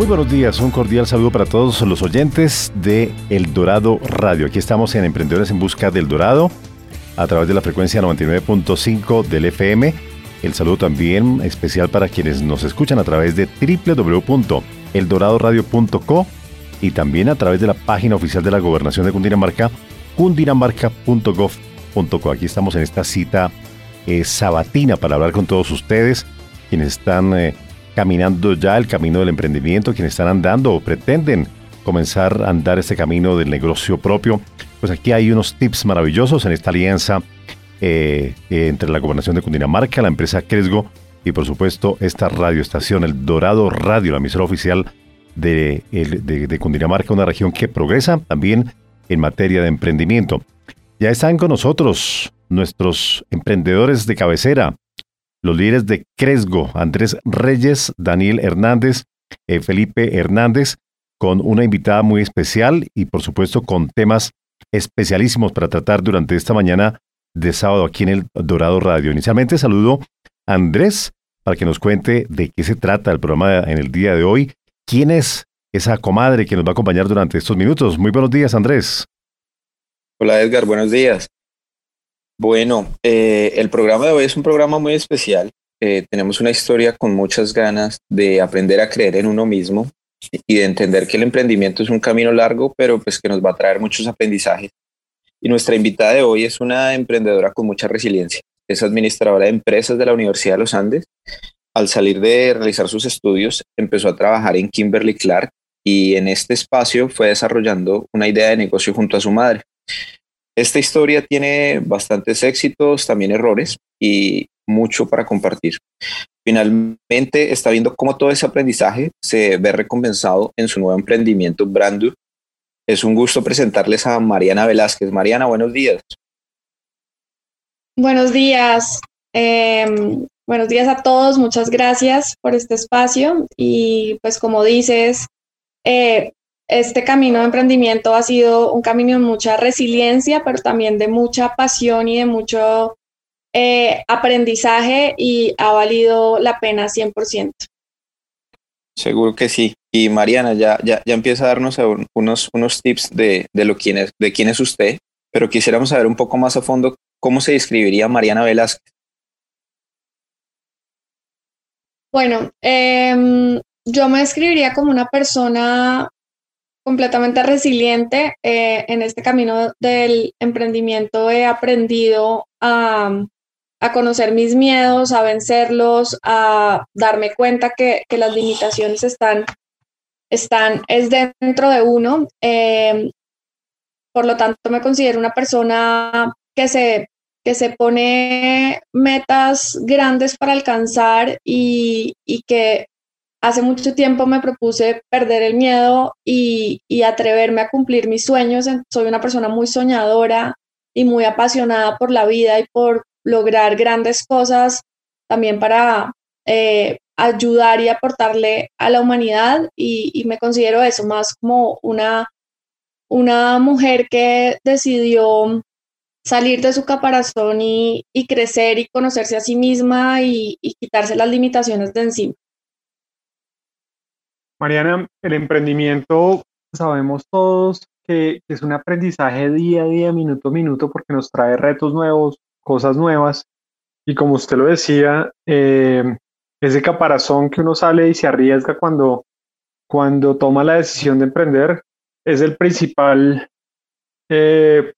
Muy buenos días, un cordial saludo para todos los oyentes de El Dorado Radio. Aquí estamos en Emprendedores en Busca del Dorado a través de la frecuencia 99.5 del FM. El saludo también especial para quienes nos escuchan a través de www.eldoradoradio.co y también a través de la página oficial de la Gobernación de Cundinamarca, cundinamarca.gov.co. Aquí estamos en esta cita eh, sabatina para hablar con todos ustedes, quienes están... Eh, caminando ya el camino del emprendimiento, quienes están andando o pretenden comenzar a andar este camino del negocio propio, pues aquí hay unos tips maravillosos en esta alianza eh, entre la Gobernación de Cundinamarca, la empresa Cresgo y por supuesto esta radioestación, el Dorado Radio, la emisora oficial de, de, de Cundinamarca, una región que progresa también en materia de emprendimiento. Ya están con nosotros nuestros emprendedores de cabecera, los líderes de Cresgo, Andrés Reyes, Daniel Hernández, eh, Felipe Hernández, con una invitada muy especial y por supuesto con temas especialísimos para tratar durante esta mañana de sábado aquí en el Dorado Radio. Inicialmente saludo a Andrés para que nos cuente de qué se trata el programa en el día de hoy. ¿Quién es esa comadre que nos va a acompañar durante estos minutos? Muy buenos días, Andrés. Hola, Edgar. Buenos días. Bueno, eh, el programa de hoy es un programa muy especial. Eh, tenemos una historia con muchas ganas de aprender a creer en uno mismo y de entender que el emprendimiento es un camino largo, pero pues que nos va a traer muchos aprendizajes. Y nuestra invitada de hoy es una emprendedora con mucha resiliencia. Es administradora de empresas de la Universidad de los Andes. Al salir de realizar sus estudios, empezó a trabajar en Kimberly Clark y en este espacio fue desarrollando una idea de negocio junto a su madre. Esta historia tiene bastantes éxitos, también errores y mucho para compartir. Finalmente está viendo cómo todo ese aprendizaje se ve recompensado en su nuevo emprendimiento Brandu. Es un gusto presentarles a Mariana Velázquez. Mariana, buenos días. Buenos días. Em, buenos días a todos. Muchas gracias por este espacio. Y pues como dices, eh, este camino de emprendimiento ha sido un camino de mucha resiliencia, pero también de mucha pasión y de mucho eh, aprendizaje y ha valido la pena 100%. Seguro que sí. Y Mariana, ya, ya, ya empieza a darnos unos, unos tips de, de, lo quién es, de quién es usted, pero quisiéramos saber un poco más a fondo cómo se describiría Mariana Velázquez. Bueno, eh, yo me describiría como una persona completamente resiliente. Eh, en este camino del emprendimiento he aprendido a, a, conocer mis miedos, a vencerlos, a darme cuenta que, que las limitaciones están, están, es dentro de uno. Eh, por lo tanto, me considero una persona que se, que se pone metas grandes para alcanzar y, y que hace mucho tiempo me propuse perder el miedo y, atreverme a cumplir mis sueños. Soy una persona muy soñadora y muy apasionada por la vida y por lograr grandes cosas también para eh, ayudar y aportarle a la humanidad y, me considero eso más como una, una mujer que decidió salir de su caparazón y, crecer y conocerse a sí misma y quitarse las limitaciones de encima. Mariana, el emprendimiento, sabemos todos que, es un aprendizaje día a día, minuto a minuto, porque nos trae retos nuevos, cosas nuevas. Y como usted lo decía, eh, ese caparazón que uno sale y se arriesga cuando, cuando toma la decisión de emprender es el principal, eh,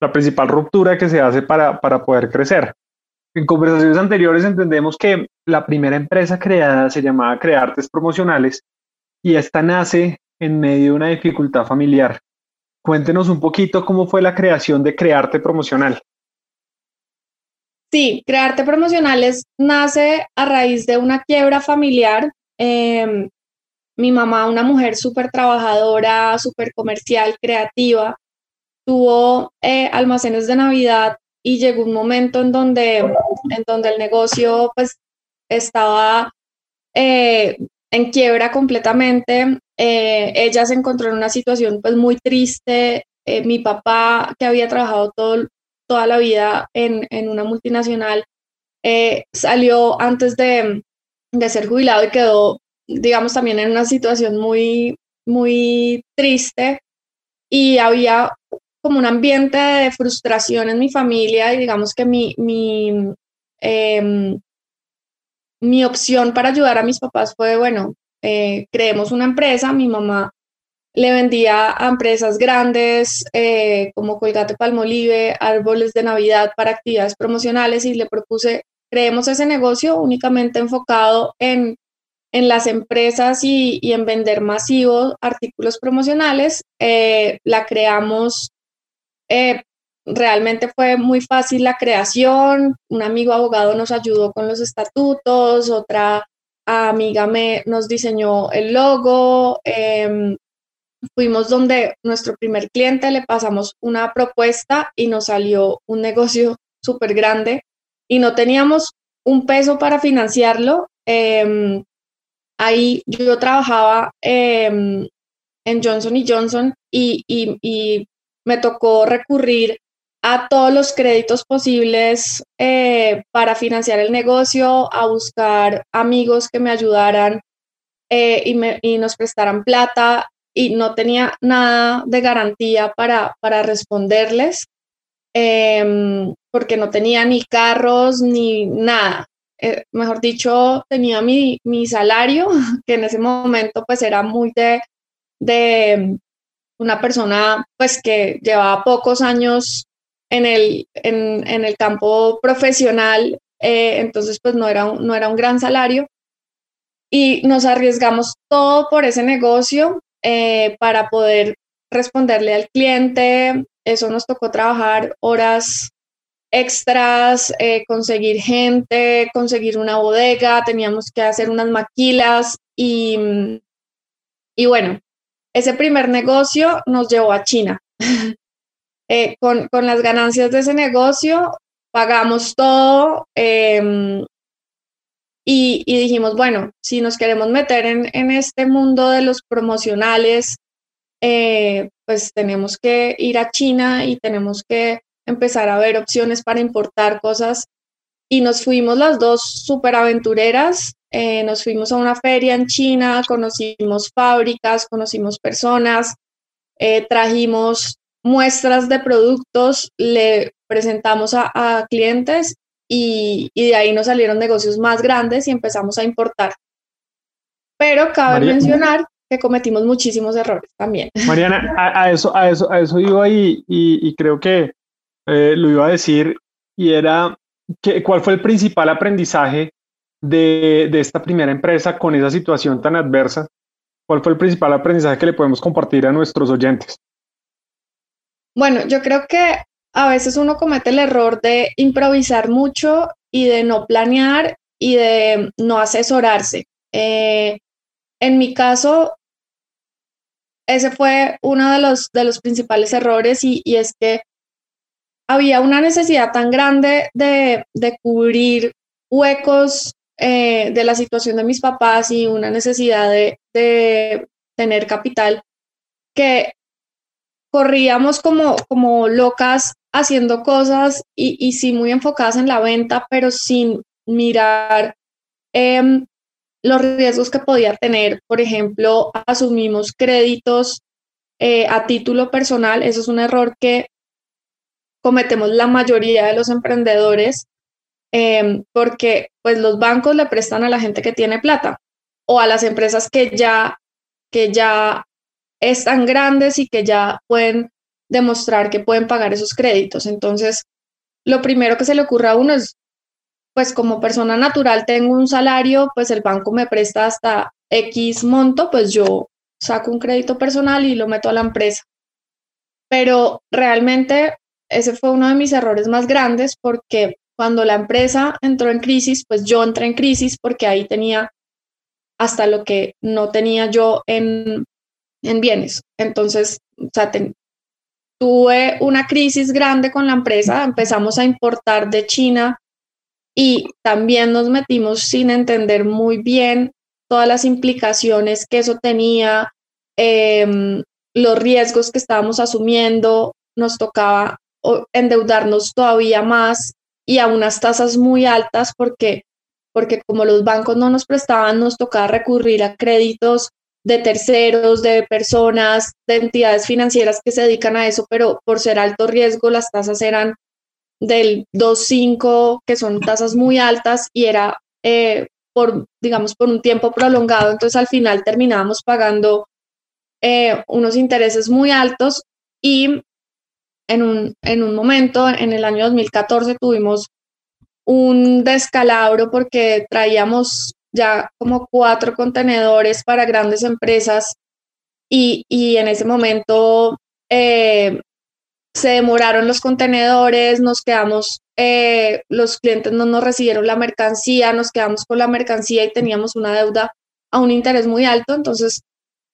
la principal ruptura que se hace para, para poder crecer. En conversaciones anteriores entendemos que la primera empresa creada se llamaba Creartes Promocionales y esta nace en medio de una dificultad familiar. Cuéntenos un poquito cómo fue la creación de Crearte Promocional. Sí, Crearte Promocionales nace a raíz de una quiebra familiar. Em, mi mamá, una mujer súper trabajadora, súper comercial, creativa, tuvo eh, almacenes de Navidad y llegó un momento en donde, en donde el negocio pues estaba eh, en quiebra completamente. Eh, ella se encontró en una situación pues muy triste. mi papá, que había trabajado todo, toda la vida en, en una multinacional, salió antes de, de ser jubilado y quedó digamos, también en una situación muy, muy triste y había como un ambiente de frustración en mi familia y digamos que mi, mi, em, mi opción para ayudar a mis papás fue, bueno, eh, creemos una empresa, mi mamá le vendía a empresas grandes eh, como Colgate Palmolive, árboles de Navidad para actividades promocionales y le propuse, creemos ese negocio únicamente enfocado en en las empresas y, en vender masivos artículos promocionales. Eh, la creamos, eh, realmente fue muy fácil la creación, un amigo abogado nos ayudó con los estatutos, otra amiga me, nos diseñó el logo, em, fuimos donde nuestro primer cliente le pasamos una propuesta y nos salió un negocio súper grande y no teníamos un peso para financiarlo. Em, ahí yo trabajaba em, en Johnson y Johnson y, me tocó recurrir a todos los créditos posibles eh, para financiar el negocio, a buscar amigos que me ayudaran eh, y, nos prestaran plata y no tenía nada de garantía para, para responderles em, porque no tenía ni carros ni nada. Eh, mejor dicho, tenía mi, salario, que en ese momento pues era muy de, de una persona pues que llevaba pocos años en el, en, el campo profesional, eh, entonces pues no era, un, no era un gran salario. Y nos arriesgamos todo por ese negocio eh, para poder responderle al cliente. Eso nos tocó trabajar horas extras, eh, conseguir gente, conseguir una bodega, teníamos que hacer unas maquilas y, y bueno, ese primer negocio nos llevó a China. Eh, con, las ganancias de ese negocio pagamos todo em, y, dijimos, bueno, si nos queremos meter en, en este mundo de los promocionales, eh, pues tenemos que ir a China y tenemos que empezar a ver opciones para importar cosas y nos fuimos las dos súper aventureras. Eh, nos fuimos a una feria en China, conocimos fábricas, conocimos personas, eh, trajimos muestras de productos, le presentamos a, clientes y, de ahí nos salieron negocios más grandes y empezamos a importar. Pero cabe mencionar que cometimos muchísimos errores también. Mariana, a, eso, a eso, a eso iba y, y creo que eh, lo iba a decir, y era que, cuál fue el principal aprendizaje de, de, esta primera empresa con esa situación tan adversa. ¿Cuál fue el principal aprendizaje que le podemos compartir a nuestros oyentes? Bueno, yo creo que a veces uno comete el error de improvisar mucho y de no planear y de no asesorarse. Eh, en mi caso, ese fue uno de los, de los principales errores y, y es que había una necesidad tan grande de, cubrir huecos eh, de la situación de mis papás y una necesidad de, tener capital que corríamos como, como locas haciendo cosas y, y sí muy enfocadas en la venta, pero sin mirar em, los riesgos que podía tener. Por ejemplo, asumimos créditos eh, a título personal. Eso es un error que cometemos la mayoría de los emprendedores em, porque pues los bancos le prestan a la gente que tiene plata o a las empresas que ya, que ya están grandes y que ya pueden demostrar que pueden pagar esos créditos. Entonces, lo primero que se le ocurre a uno es, pues como persona natural tengo un salario, pues el banco me presta hasta X monto, pues yo saco un crédito personal y lo meto a la empresa. Pero realmente ese fue uno de mis errores más grandes porque cuando la empresa entró en crisis, pues yo entré en crisis porque ahí tenía hasta lo que no tenía yo en, en bienes. Entonces, o sea, tuve una crisis grande con la empresa, empezamos a importar de China y también nos metimos sin entender muy bien todas las implicaciones que eso tenía, em, los riesgos que estábamos asumiendo, nos tocaba endeudarnos todavía más y a unas tasas muy altas porque, porque como los bancos no nos prestaban, nos tocaba recurrir a créditos de terceros, de personas, de entidades financieras que se dedican a eso, pero por ser alto riesgo las tasas eran del 2.5, que son tasas muy altas y era eh, por, digamos, por un tiempo prolongado. Entonces al final terminábamos pagando eh, unos intereses muy altos y en un, en un momento, en el año 2014, tuvimos un descalabro porque traíamos ya como cuatro contenedores para grandes empresas y, en ese momento eh, se demoraron los contenedores, nos quedamos, eh, los clientes no nos recibieron la mercancía, nos quedamos con la mercancía y teníamos una deuda a un interés muy alto, entonces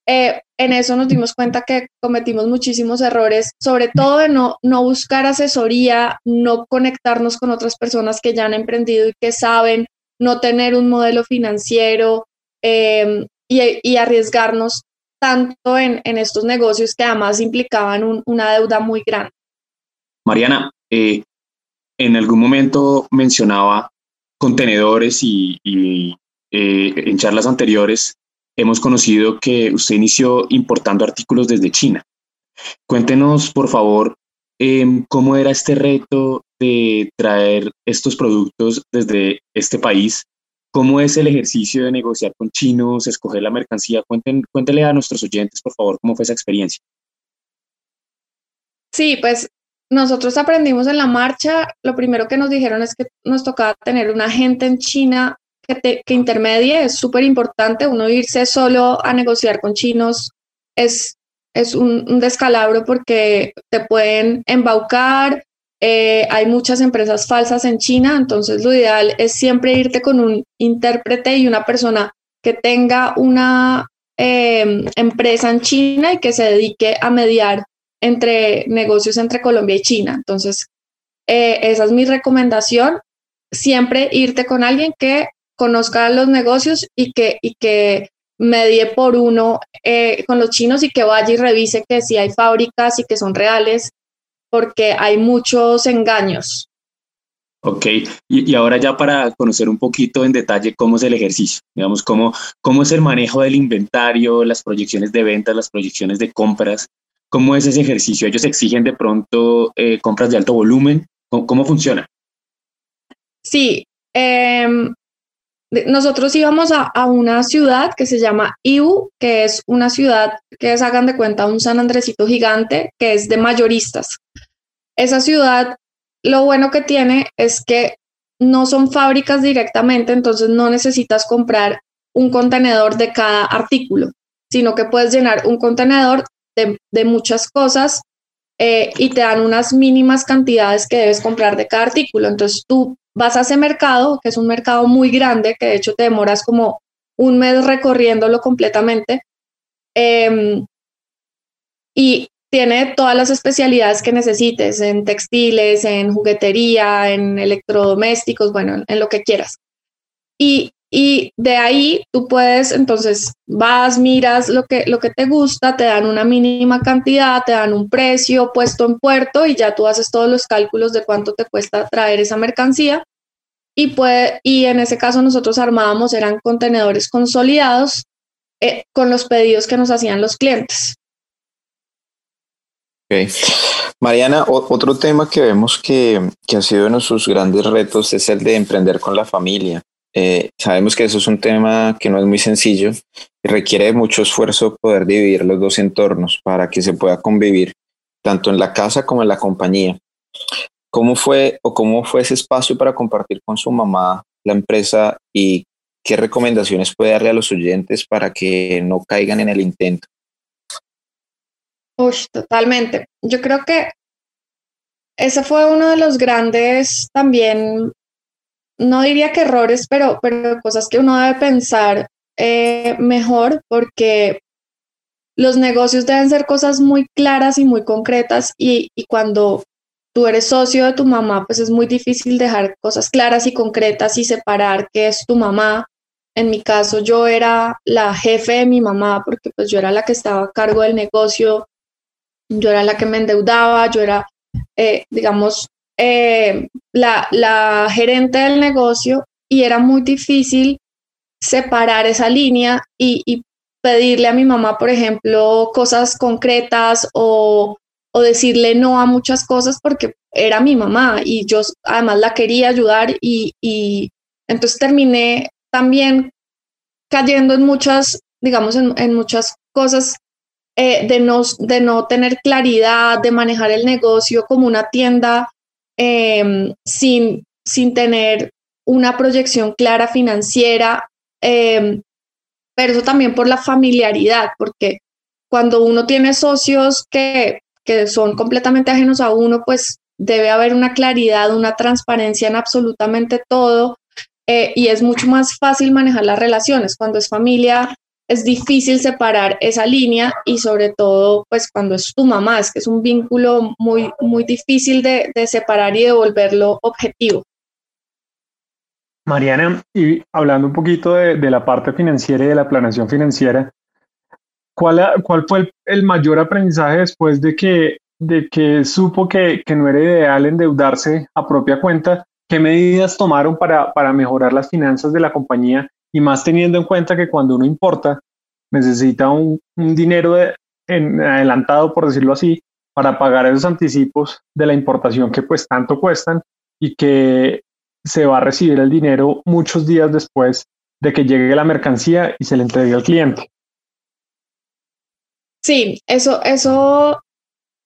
eh, en eso nos dimos cuenta que cometimos muchísimos errores, sobre todo de no, no buscar asesoría, no conectarnos con otras personas que ya han emprendido y que saben, no tener un modelo financiero em, y, arriesgarnos tanto en, estos negocios que además implicaban una deuda muy grande. Mariana, eh, en algún momento mencionaba contenedores y, eh, en charlas anteriores hemos conocido que usted inició importando artículos desde China. Cuéntenos, por favor, em, cómo era este reto traer estos productos desde este país. ¿Cómo es el ejercicio de negociar con chinos, escoger la mercancía? Cuenten, cuéntele a nuestros oyentes, por favor, cómo fue esa experiencia. Sí, pues nosotros aprendimos en la marcha. Lo primero que nos dijeron es que nos tocaba tener un agente en China que, intermedie, es súper importante. Uno irse solo a negociar con chinos es, es un, descalabro porque te pueden embaucar. Eh, hay muchas empresas falsas en China, entonces lo ideal es siempre irte con un intérprete y una persona que tenga una em, empresa en China y que se dedique a mediar entre negocios entre Colombia y China. Entonces, eh, esa es mi recomendación, siempre irte con alguien que conozca los negocios y que, y que medie por uno eh, con los chinos y que vaya y revise que si hay fábricas y que son reales, porque hay muchos engaños. Ok, y, ahora ya para conocer un poquito en detalle cómo es el ejercicio, digamos, cómo, cómo es el manejo del inventario, las proyecciones de ventas, las proyecciones de compras, cómo es ese ejercicio. Ellos exigen de pronto eh, compras de alto volumen, ¿Cómo, funciona? Sí, eh, nosotros íbamos a, una ciudad que se llama Iu, que es una ciudad que es, hagan de cuenta, un San Andresito gigante, que es de mayoristas. Esa ciudad, lo bueno que tiene es que no son fábricas directamente, entonces no necesitas comprar un contenedor de cada artículo, sino que puedes llenar un contenedor de, muchas cosas eh, y te dan unas mínimas cantidades que debes comprar de cada artículo. Entonces tú vas a ese mercado, que es un mercado muy grande, que de hecho te demoras como un mes recorriéndolo completamente. Em, y tiene todas las especialidades que necesites en textiles, en juguetería, en electrodomésticos, bueno, en, lo que quieras. Y, y, de ahí tú puedes, entonces vas, miras lo que, lo que te gusta, te dan una mínima cantidad, te dan un precio puesto en puerto y ya tú haces todos los cálculos de cuánto te cuesta traer esa mercancía y, puede, y en ese caso nosotros armábamos, eran contenedores consolidados eh, con los pedidos que nos hacían los clientes. Okay. Mariana, otro tema que vemos que, que, ha sido uno de sus grandes retos es el de emprender con la familia. Eh, sabemos que eso es un tema que no es muy sencillo y requiere mucho esfuerzo poder dividir los dos entornos para que se pueda convivir tanto en la casa como en la compañía. ¿Cómo fue o cómo fue ese espacio para compartir con su mamá la empresa y ¿qué recomendaciones puede darle a los oyentes para que no caigan en el intento? Uy, totalmente. Yo creo que ese fue uno de los grandes también, no diría que errores, pero, pero cosas que uno debe pensar eh, mejor porque los negocios deben ser cosas muy claras y muy concretas y, y cuando tú eres socio de tu mamá, pues es muy difícil dejar cosas claras y concretas y separar qué es tu mamá. En mi caso, yo era la jefe de mi mamá porque pues yo era la que estaba a cargo del negocio, yo era la que me endeudaba, yo era, eh, digamos, eh, la, la gerente del negocio y era muy difícil separar esa línea y, y, pedirle a mi mamá, por ejemplo, cosas concretas o, o, decirle no a muchas cosas porque era mi mamá y yo además la quería ayudar y, y entonces terminé también cayendo en muchas, digamos, en, en muchas cosas eh, de, no, de no tener claridad, de manejar el negocio como una tienda eh, sin, sin tener una proyección clara financiera, eh, pero eso también por la familiaridad, porque cuando uno tiene socios que, que son completamente ajenos a uno, pues debe haber una claridad, una transparencia en absolutamente todo. Eh, y es mucho más fácil manejar las relaciones. Cuando es familia, es difícil separar esa línea y sobre todo pues cuando es tu mamá, es que es un vínculo muy, muy difícil de, de separar y de volverlo objetivo. Mariana, y hablando un poquito de, de, la parte financiera y de la planeación financiera, ¿cuál, cuál fue el, el, mayor aprendizaje después de que, de que supo que, que, no era ideal endeudarse a propia cuenta? ¿Qué medidas tomaron para, para mejorar las finanzas de la compañía y más teniendo en cuenta que cuando uno importa necesita un, dinero de, adelantado, por decirlo así, para pagar esos anticipos de la importación que pues tanto cuestan y que se va a recibir el dinero muchos días después de que llegue la mercancía y se le entregue al cliente. Sí, eso, eso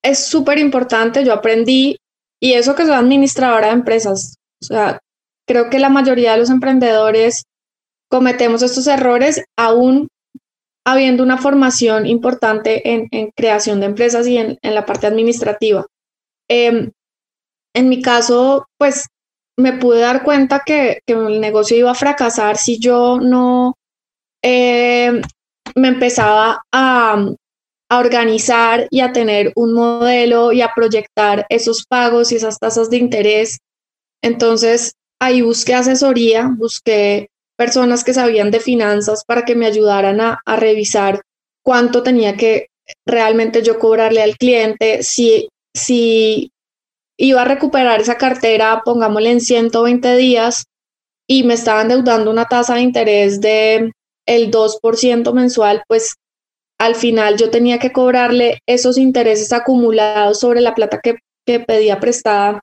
es súper importante. Yo aprendí y eso que soy administradora de empresas. O sea, creo que la mayoría de los emprendedores cometemos estos errores aún habiendo una formación importante en, en creación de empresas y en, en la parte administrativa. Eh, en mi caso, pues me pude dar cuenta que, que, el negocio iba a fracasar si yo no eh, me empezaba a, a, organizar y a tener un modelo y a proyectar esos pagos y esas tasas de interés. Entonces, ahí busqué asesoría, busqué personas que sabían de finanzas para que me ayudaran a, revisar cuánto tenía que realmente yo cobrarle al cliente, si, si iba a recuperar esa cartera, pongámosle en 120 días, y me estaban deudando una tasa de interés de el 2% mensual, pues al final yo tenía que cobrarle esos intereses acumulados sobre la plata que, que pedía prestada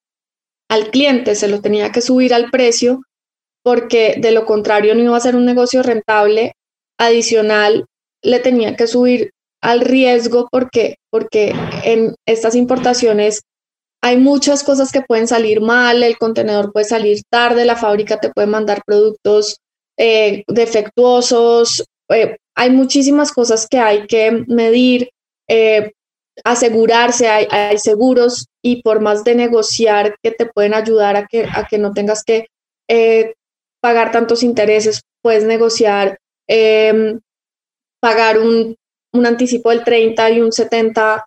al cliente, se lo tenía que subir al precio porque de lo contrario no iba a ser un negocio rentable. Adicional, le tenía que subir al riesgo porque, porque en estas importaciones hay muchas cosas que pueden salir mal, el contenedor puede salir tarde, la fábrica te puede mandar productos eh, defectuosos, eh, hay muchísimas cosas que hay que medir, eh, asegurarse, hay, hay, seguros y por más de negociar que te pueden ayudar a que, a que no tengas que eh, pagar tantos intereses, puedes negociar, eh, pagar un, un, anticipo del 30 y un 70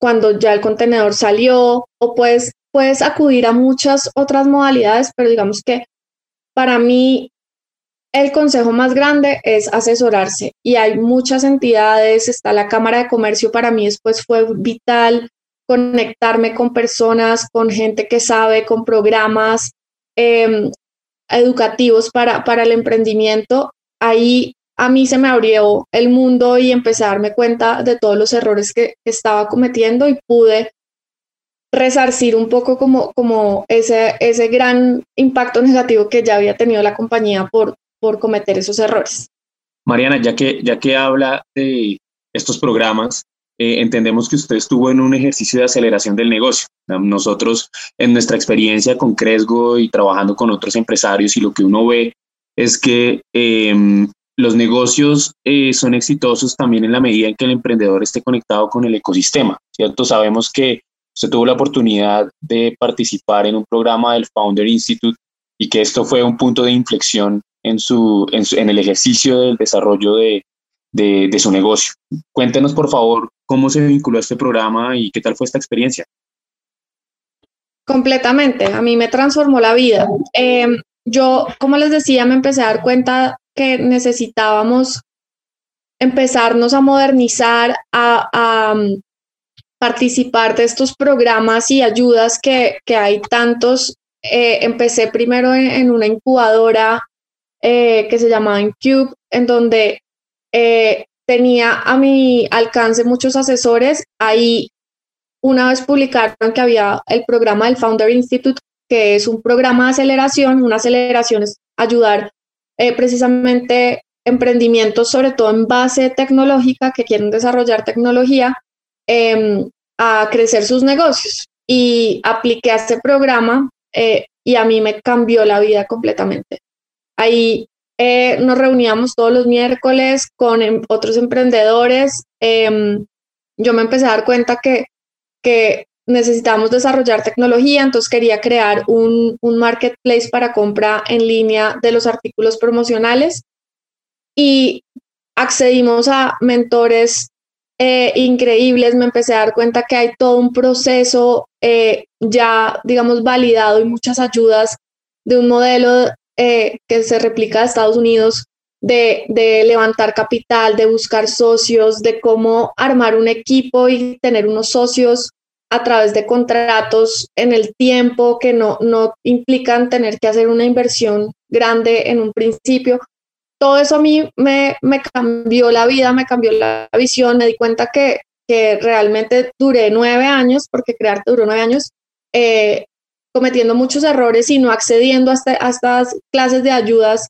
cuando ya el contenedor salió, o puedes, puedes acudir a muchas otras modalidades, pero digamos que para mí el consejo más grande es asesorarse y hay muchas entidades, está la Cámara de Comercio, para mí después fue vital conectarme con personas, con gente que sabe, con programas. Eh, educativos para, para el emprendimiento, ahí a mí se me abrió el mundo y empecé a darme cuenta de todos los errores que estaba cometiendo y pude resarcir un poco como, como ese, ese gran impacto negativo que ya había tenido la compañía por, por cometer esos errores. Mariana, ya que, ya que habla de estos programas, eh, entendemos que usted estuvo en un ejercicio de aceleración del negocio. Nosotros, en nuestra experiencia con Cresgo y trabajando con otros empresarios y lo que uno ve es que em, los negocios eh, son exitosos también en la medida en que el emprendedor esté conectado con el ecosistema, ¿cierto? Sabemos que usted tuvo la oportunidad de participar en un programa del Founder Institute y que esto fue un punto de inflexión en, su, en, el ejercicio del desarrollo de, de, su negocio. Cuéntenos, por favor, cómo se vinculó a este programa y qué tal fue esta experiencia. Completamente, a mí me transformó la vida. Em, yo, como les decía, me empecé a dar cuenta que necesitábamos empezarnos a modernizar, a, mm, participar de estos programas y ayudas que, hay tantos. Eh, empecé primero en, una incubadora eh, que se llamaba Incube, en donde eh, tenía a mi alcance muchos asesores. Ahí una vez publicaron que había el programa del Founder Institute, que es un programa de aceleración. Una aceleración es ayudar eh, precisamente emprendimientos, sobre todo en base tecnológica, que quieren desarrollar tecnología, em, a crecer sus negocios. Y apliqué a este programa eh, y a mí me cambió la vida completamente. Ahí eh, nos reuníamos todos los miércoles con em, otros emprendedores. Em, yo me empecé a dar cuenta que, que necesitábamos desarrollar tecnología, entonces quería crear un, marketplace para compra en línea de los artículos promocionales y accedimos a mentores eh, increíbles, me empecé a dar cuenta que hay todo un proceso eh, ya, digamos, validado y muchas ayudas de un modelo eh, que se replica de Estados Unidos de, levantar capital, de buscar socios, de cómo armar un equipo y tener unos socios a través de contratos en el tiempo que no, no implican tener que hacer una inversión grande en un principio. Todo eso a mí me, me cambió la vida, me cambió la visión, me di cuenta que, que realmente duré nueve años, porque crearte duró nueve años, eh, cometiendo muchos errores y no accediendo a, este, estas clases de ayudas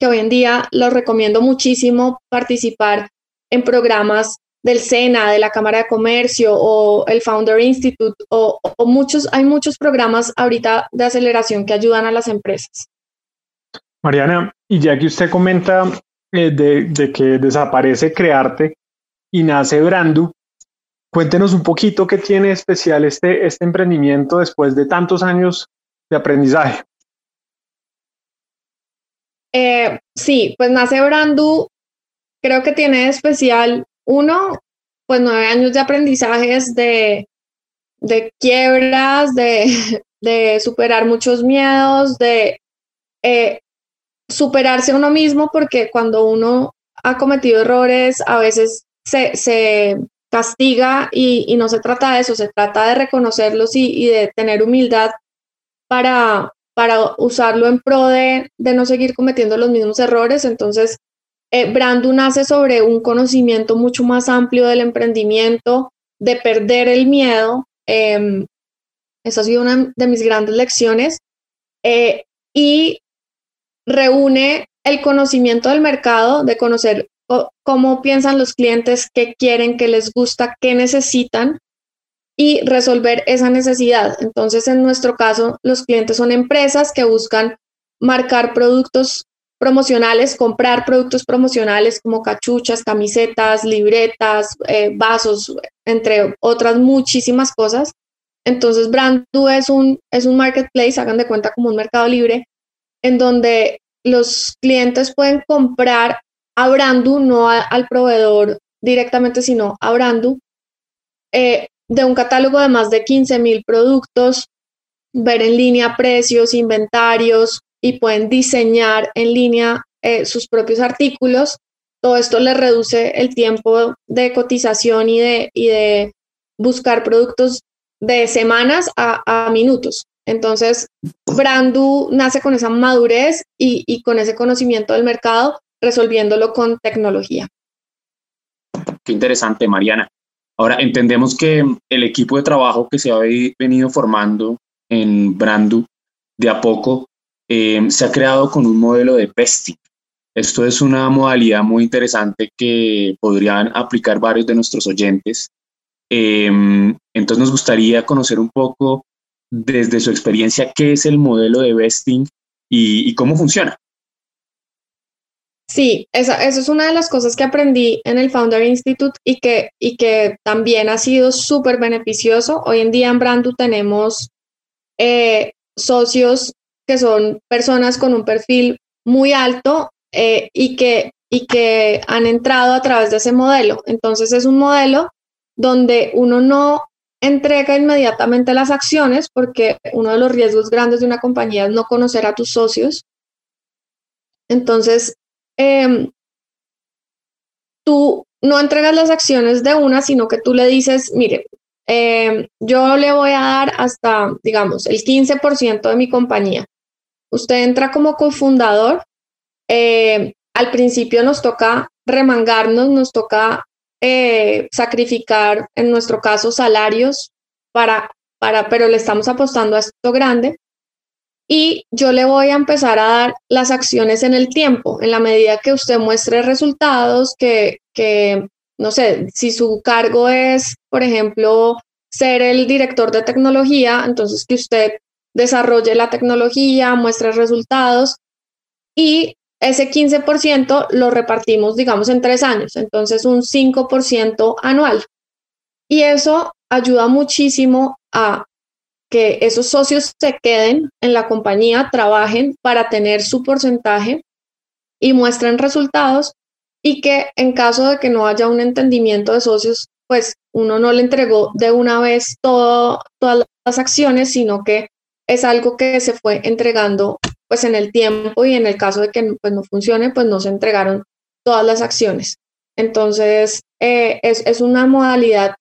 que hoy en día los recomiendo muchísimo participar en programas del SENA, de la Cámara de Comercio o el Founder Institute o, muchos, hay muchos programas ahorita de aceleración que ayudan a las empresas. Mariana, y ya que usted comenta eh, de, que desaparece Crearte y nace Brandu, Cuéntenos un poquito qué tiene especial este, este emprendimiento después de tantos años de aprendizaje. Eh, sí, pues nace Brandu, creo que tiene especial uno, pues nueve años de aprendizajes, de, de quiebras, de, de, superar muchos miedos, de eh, superarse uno mismo, porque cuando uno ha cometido errores, a veces se, se castiga y, no se trata de eso, se trata de reconocerlos y, de tener humildad para, para usarlo en pro de, no seguir cometiendo los mismos errores. Entonces, eh, Brandu nace sobre un conocimiento mucho más amplio del emprendimiento, de perder el miedo. Eh, esa ha sido una de mis grandes lecciones. Eh, y reúne el conocimiento del mercado, de conocer cómo piensan los clientes, qué quieren, qué les gusta, qué necesitan y resolver esa necesidad. Entonces, en nuestro caso, los clientes son empresas que buscan marcar productos promocionales, comprar productos promocionales como cachuchas, camisetas, libretas, eh, vasos, entre otras muchísimas cosas. Entonces, Brandu es un, es un marketplace, hagan de cuenta como un mercado libre, en donde los clientes pueden comprar a Brandu, no al proveedor directamente, sino a Brandu, eh, de un catálogo de más de 15 mil productos, ver en línea precios, inventarios y pueden diseñar en línea eh, sus propios artículos. Todo esto les reduce el tiempo de cotización y de, buscar productos de semanas a, minutos. Entonces, Brandu nace con esa madurez y, con ese conocimiento del mercado resolviéndolo con tecnología. Qué interesante, Mariana. Ahora entendemos que el equipo de trabajo que se ha venido formando en Brandu de a poco eh, se ha creado con un modelo de pesting. Esto es una modalidad muy interesante que podrían aplicar varios de nuestros oyentes. Eh, entonces nos gustaría conocer un poco desde su experiencia qué es el modelo de vesting y cómo funciona. Sí, esa, eso es una de las cosas que aprendí en el Founder Institute y que, y que también ha sido súper beneficioso. Hoy en día en Brandu tenemos eh, socios que son personas con un perfil muy alto eh, y, que, y que han entrado a través de ese modelo. Entonces es un modelo donde uno no entrega inmediatamente las acciones porque uno de los riesgos grandes de una compañía es no conocer a tus socios. Entonces, Em, tú no entregas las acciones de una, sino que tú le dices, mire, em, yo le voy a dar hasta, digamos, el 15% de mi compañía. Usted entra como cofundador. Em, al principio nos toca remangarnos, nos toca eh, sacrificar, en nuestro caso, salarios para, para, pero le estamos apostando a esto grande y yo le voy a empezar a dar las acciones en el tiempo, en la medida que usted muestre resultados, que, que no sé, si su cargo es, por ejemplo, ser el director de tecnología, entonces que usted desarrolle la tecnología, muestre resultados y ese 15% lo repartimos, digamos, en tres años, entonces un 5% anual. Y eso ayuda muchísimo a que esos socios se queden en la compañía, trabajen para tener su porcentaje y muestren resultados y que en caso de que no haya un entendimiento de socios, pues uno no le entregó de una vez todas las acciones, sino que es algo que se fue entregando pues en el tiempo y en el caso de que pues, no funcione, pues no se entregaron todas las acciones. Entonces, eh, es, es, una modalidad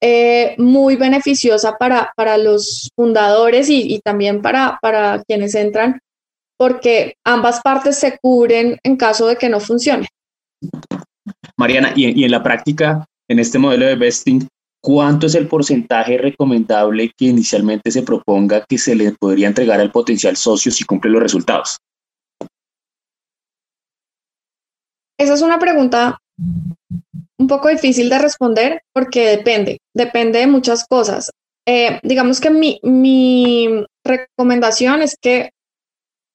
eh, muy beneficiosa para, para los fundadores y, también para, para quienes entran, porque ambas partes se cubren en caso de que no funcione. Mariana, y, en la práctica, en este modelo de vesting, ¿cuánto es el porcentaje recomendable que inicialmente se proponga que se le podría entregar al potencial socio si cumple los resultados? Esa es una pregunta un poco difícil de responder porque depende, depende de muchas cosas. Eh, digamos que mi, mi, recomendación es que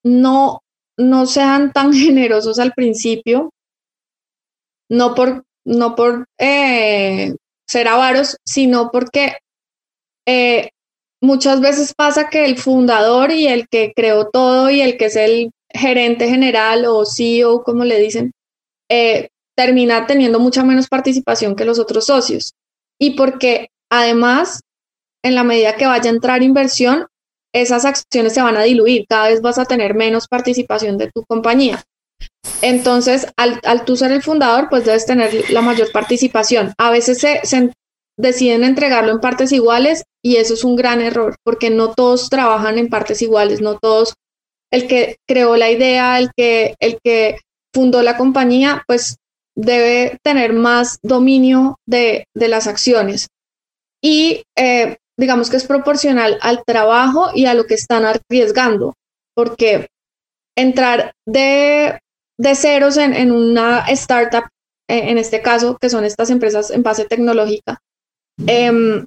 no, no sean tan generosos al principio, no por, no por eh, ser avaros, sino porque eh, muchas veces pasa que el fundador y el que creó todo y el que es el gerente general o CEO, como le dicen, termina teniendo mucha menos participación que los otros socios. Y porque además, en la medida que vaya a entrar inversión, esas acciones se van a diluir, cada vez vas a tener menos participación de tu compañía. Entonces, al, al tú ser el fundador, pues debes tener la mayor participación. A veces se, deciden entregarlo en partes iguales y eso es un gran error, porque no todos trabajan en partes iguales, no todos, el que creó la idea, el que, el que fundó la compañía, pues debe tener más dominio de, las acciones y eh, digamos que es proporcional al trabajo y a lo que están arriesgando, porque entrar de, de ceros en, una startup, eh, en este caso, que son estas empresas en base tecnológica, em,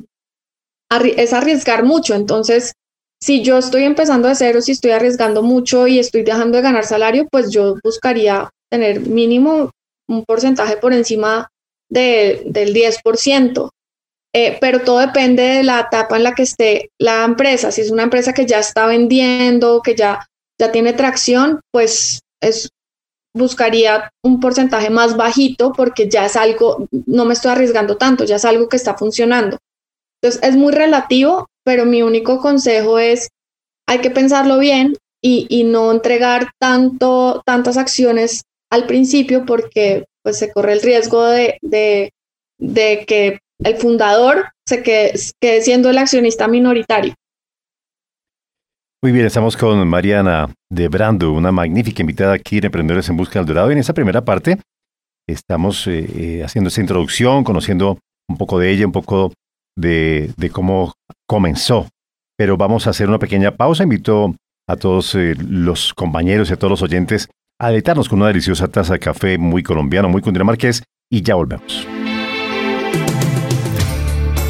es arriesgar mucho. Entonces, si yo estoy empezando de ceros y estoy arriesgando mucho y estoy dejando de ganar salario, pues yo buscaría tener mínimo un porcentaje por encima del 10%. Eh, pero todo depende de la etapa en la que esté la empresa. Si es una empresa que ya está vendiendo, que ya, ya tiene tracción, pues es, buscaría un porcentaje más bajito porque ya es algo, no me estoy arriesgando tanto, ya es algo que está funcionando. Entonces es muy relativo, pero mi único consejo es, hay que pensarlo bien y, y no entregar tanto, tantas acciones al principio porque pues se corre el riesgo de, de, que el fundador se quede, siendo el accionista minoritario. Muy bien, estamos con Mariana de Brando, una magnífica invitada aquí en Emprendedores en Busca del Dorado. En esta primera parte estamos eh, eh, haciendo esta introducción, conociendo un poco de ella, un poco de, de, cómo comenzó. Pero vamos a hacer una pequeña pausa. Invito a todos eh, los compañeros y a todos los oyentes a con una deliciosa taza de café muy colombiano, muy cundinamarqués y ya volvemos.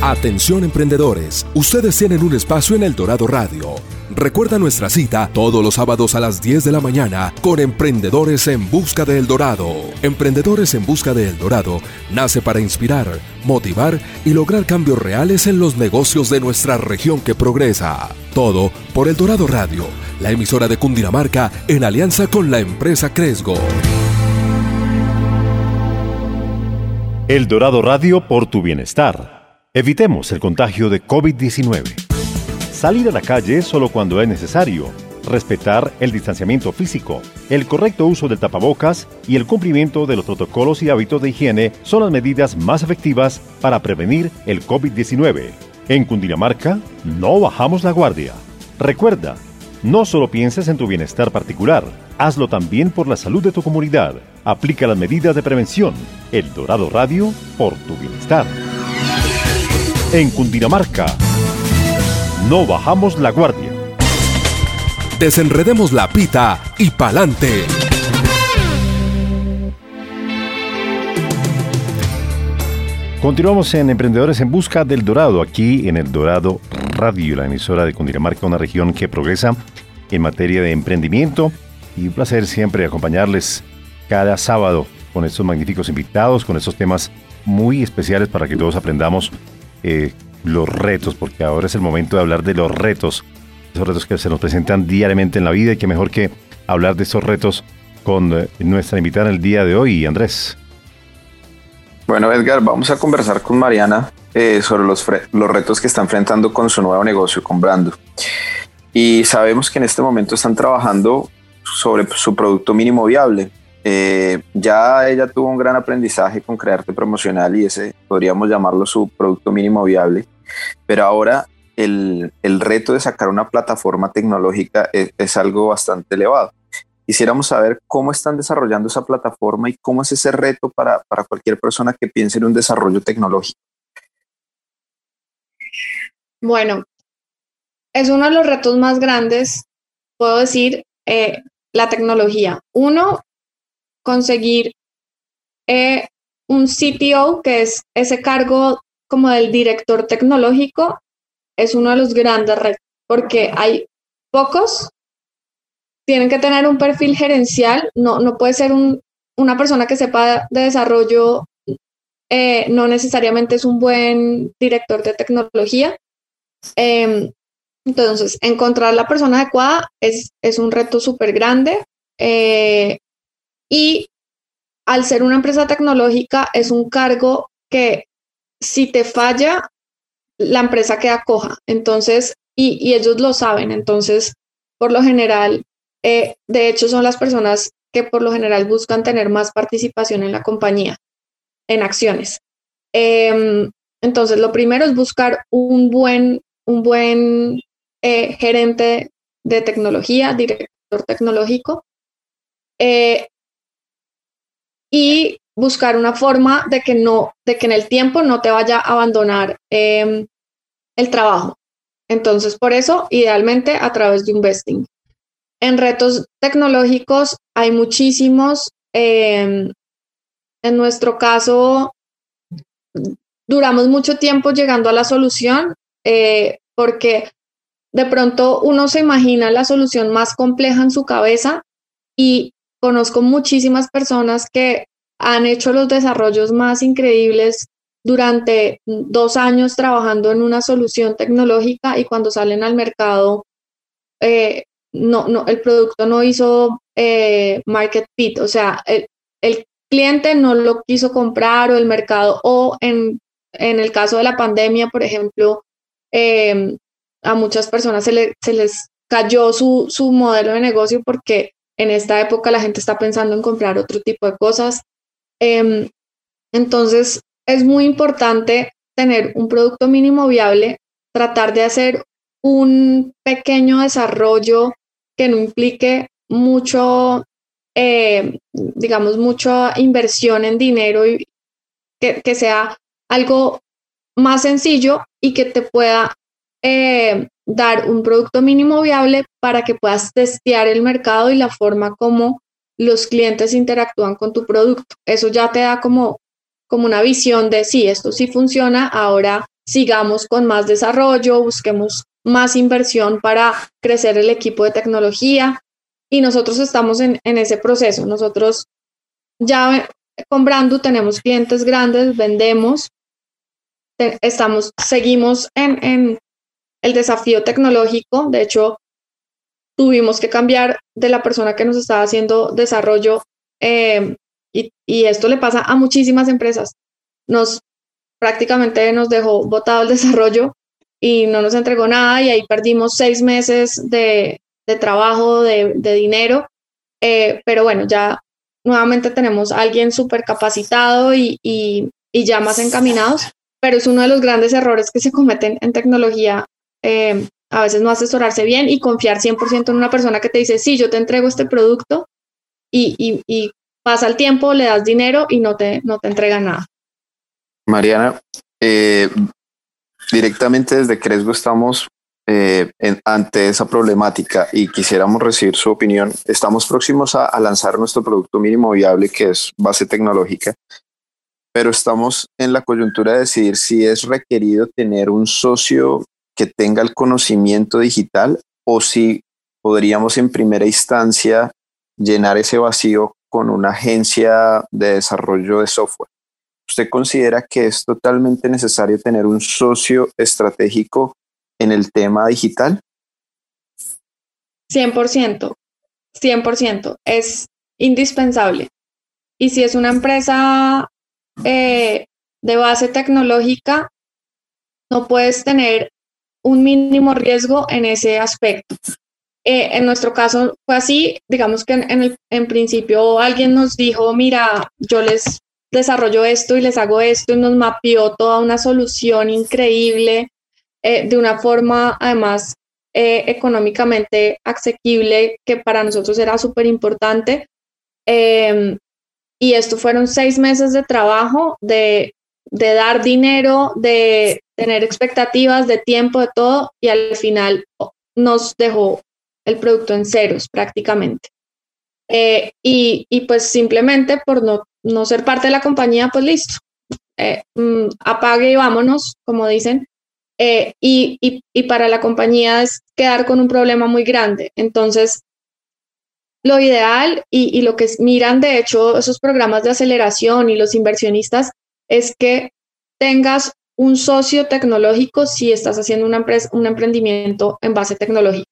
Atención emprendedores, ustedes tienen un espacio en El Dorado Radio. Recuerda nuestra cita todos los sábados a las 10 de la mañana con Emprendedores en Busca de El Dorado. Emprendedores en Busca de El Dorado nace para inspirar, motivar y lograr cambios reales en los negocios de nuestra región que progresa. Todo por El Dorado Radio, la emisora de Cundinamarca en alianza con la empresa Cresgo. El Dorado Radio por tu bienestar. Evitemos el contagio de COVID-19. Salir a la calle solo cuando es necesario. Respetar el distanciamiento físico, el correcto uso del tapabocas y el cumplimiento de los protocolos y hábitos de higiene son las medidas más efectivas para prevenir el COVID-19. En Cundinamarca, no bajamos la guardia. Recuerda, no solo pienses en tu bienestar particular, hazlo también por la salud de tu comunidad. Aplica las medidas de prevención. El Dorado Radio por tu bienestar. En Cundinamarca, no bajamos la guardia. Desenredemos la pita y pa'lante. Continuamos en Emprendedores en Busca del Dorado, aquí en el Dorado Radio, la emisora de Cundinamarca, una región que progresa en materia de emprendimiento. Y un placer siempre acompañarles cada sábado con estos magníficos invitados, con estos temas muy especiales para que todos aprendamos eh, los retos, porque ahora es el momento de hablar de los retos, esos retos que se nos presentan diariamente en la vida y que mejor que hablar de esos retos con eh, nuestra invitada el día de hoy, Andrés. Bueno, Edgar, vamos a conversar con Mariana eh, sobre los, los retos que está enfrentando con su nuevo negocio, con Brando. Y sabemos que en este momento están trabajando sobre su producto mínimo viable. Eh, ya ella tuvo un gran aprendizaje con Crearte Promocional y ese podríamos llamarlo su producto mínimo viable. Pero ahora el, reto de sacar una plataforma tecnológica es, algo bastante elevado. Quisiéramos saber cómo están desarrollando esa plataforma y cómo es ese reto para, cualquier persona que piense en un desarrollo tecnológico. Bueno, es uno de los retos más grandes, puedo decir, eh, la tecnología. Uno, conseguir eh, un CTO, que es ese cargo como del director tecnológico es uno de los grandes retos, porque hay pocos, tienen que tener un perfil gerencial, no, no puede ser un, una persona que sepa de desarrollo, eh, no necesariamente es un buen director de tecnología. Em, entonces, encontrar la persona adecuada es, es un reto súper grande eh, y al ser una empresa tecnológica es un cargo que si te falla, la empresa queda coja. Entonces, y, ellos lo saben. Entonces, por lo general, eh, de hecho, son las personas que por lo general buscan tener más participación en la compañía, en acciones. Em, entonces, lo primero es buscar un buen, un buen eh, gerente de tecnología, director tecnológico, eh, y buscar una forma de que no, de que en el tiempo no te vaya a abandonar em, el trabajo. Entonces, por eso, idealmente a través de investing. En retos tecnológicos hay muchísimos. Em, en nuestro caso, duramos mucho tiempo llegando a la solución eh, porque de pronto uno se imagina la solución más compleja en su cabeza y conozco muchísimas personas que han hecho los desarrollos más increíbles durante dos años trabajando en una solución tecnológica y cuando salen al mercado, eh, no, no, el producto no hizo eh, market fit, o sea, el, cliente no lo quiso comprar o el mercado, o en, en el caso de la pandemia, por ejemplo, em, a muchas personas se, se les cayó su, su modelo de negocio porque en esta época la gente está pensando en comprar otro tipo de cosas. Em, entonces, es muy importante tener un producto mínimo viable, tratar de hacer un pequeño desarrollo que no implique mucho, eh, digamos, mucha inversión en dinero y que, sea algo más sencillo y que te pueda eh, dar un producto mínimo viable para que puedas testear el mercado y la forma como los clientes interactúan con tu producto. Eso ya te da como, como una visión de si esto sí funciona, ahora sigamos con más desarrollo, busquemos más inversión para crecer el equipo de tecnología y nosotros estamos en, ese proceso. Nosotros ya con Brandu tenemos clientes grandes, vendemos, estamos, seguimos en, el desafío tecnológico. De hecho, tuvimos que cambiar de la persona que nos estaba haciendo desarrollo eh, y, y, esto le pasa a muchísimas empresas. Nos prácticamente nos dejó botado el desarrollo y no nos entregó nada y ahí perdimos seis meses de, de trabajo, de, de dinero. Eh, pero bueno, ya nuevamente tenemos a alguien súper capacitado y, y, y, ya más encaminados, pero es uno de los grandes errores que se cometen en tecnología. Eh, a veces no asesorarse bien y confiar 100% en una persona que te dice, sí, yo te entrego este producto y, pasa el tiempo, le das dinero y no te, no te entrega nada. Mariana, eh, directamente desde Cresgo estamos eh, ante esa problemática y quisiéramos recibir su opinión. Estamos próximos a, lanzar nuestro producto mínimo viable, que es base tecnológica, pero estamos en la coyuntura de decidir si es requerido tener un socio que tenga el conocimiento digital o si podríamos en primera instancia llenar ese vacío con una agencia de desarrollo de software. ¿Usted considera que es totalmente necesario tener un socio estratégico en el tema digital? 100%, 100%, es indispensable. Y si es una empresa eh, de base tecnológica, no puedes tener un mínimo riesgo en ese aspecto. Eh, en nuestro caso fue así, digamos que en, en principio alguien nos dijo, mira, yo les desarrollo esto y les hago esto y nos mapeó toda una solución increíble eh, de una forma además eh, económicamente asequible que para nosotros era súper importante. Em, y esto fueron seis meses de trabajo, de, de dar dinero, de tener expectativas, de tiempo, de todo, y al final nos dejó el producto en ceros prácticamente. Eh, y, y, pues simplemente por no no ser parte de la compañía, pues listo, eh, mm, apague y vámonos, como dicen. Eh, y, y, para la compañía es quedar con un problema muy grande. Entonces, lo ideal y, y, lo que miran, de hecho, esos programas de aceleración y los inversionistas es que tengas un socio tecnológico si estás haciendo una empresa, un emprendimiento en base tecnológica,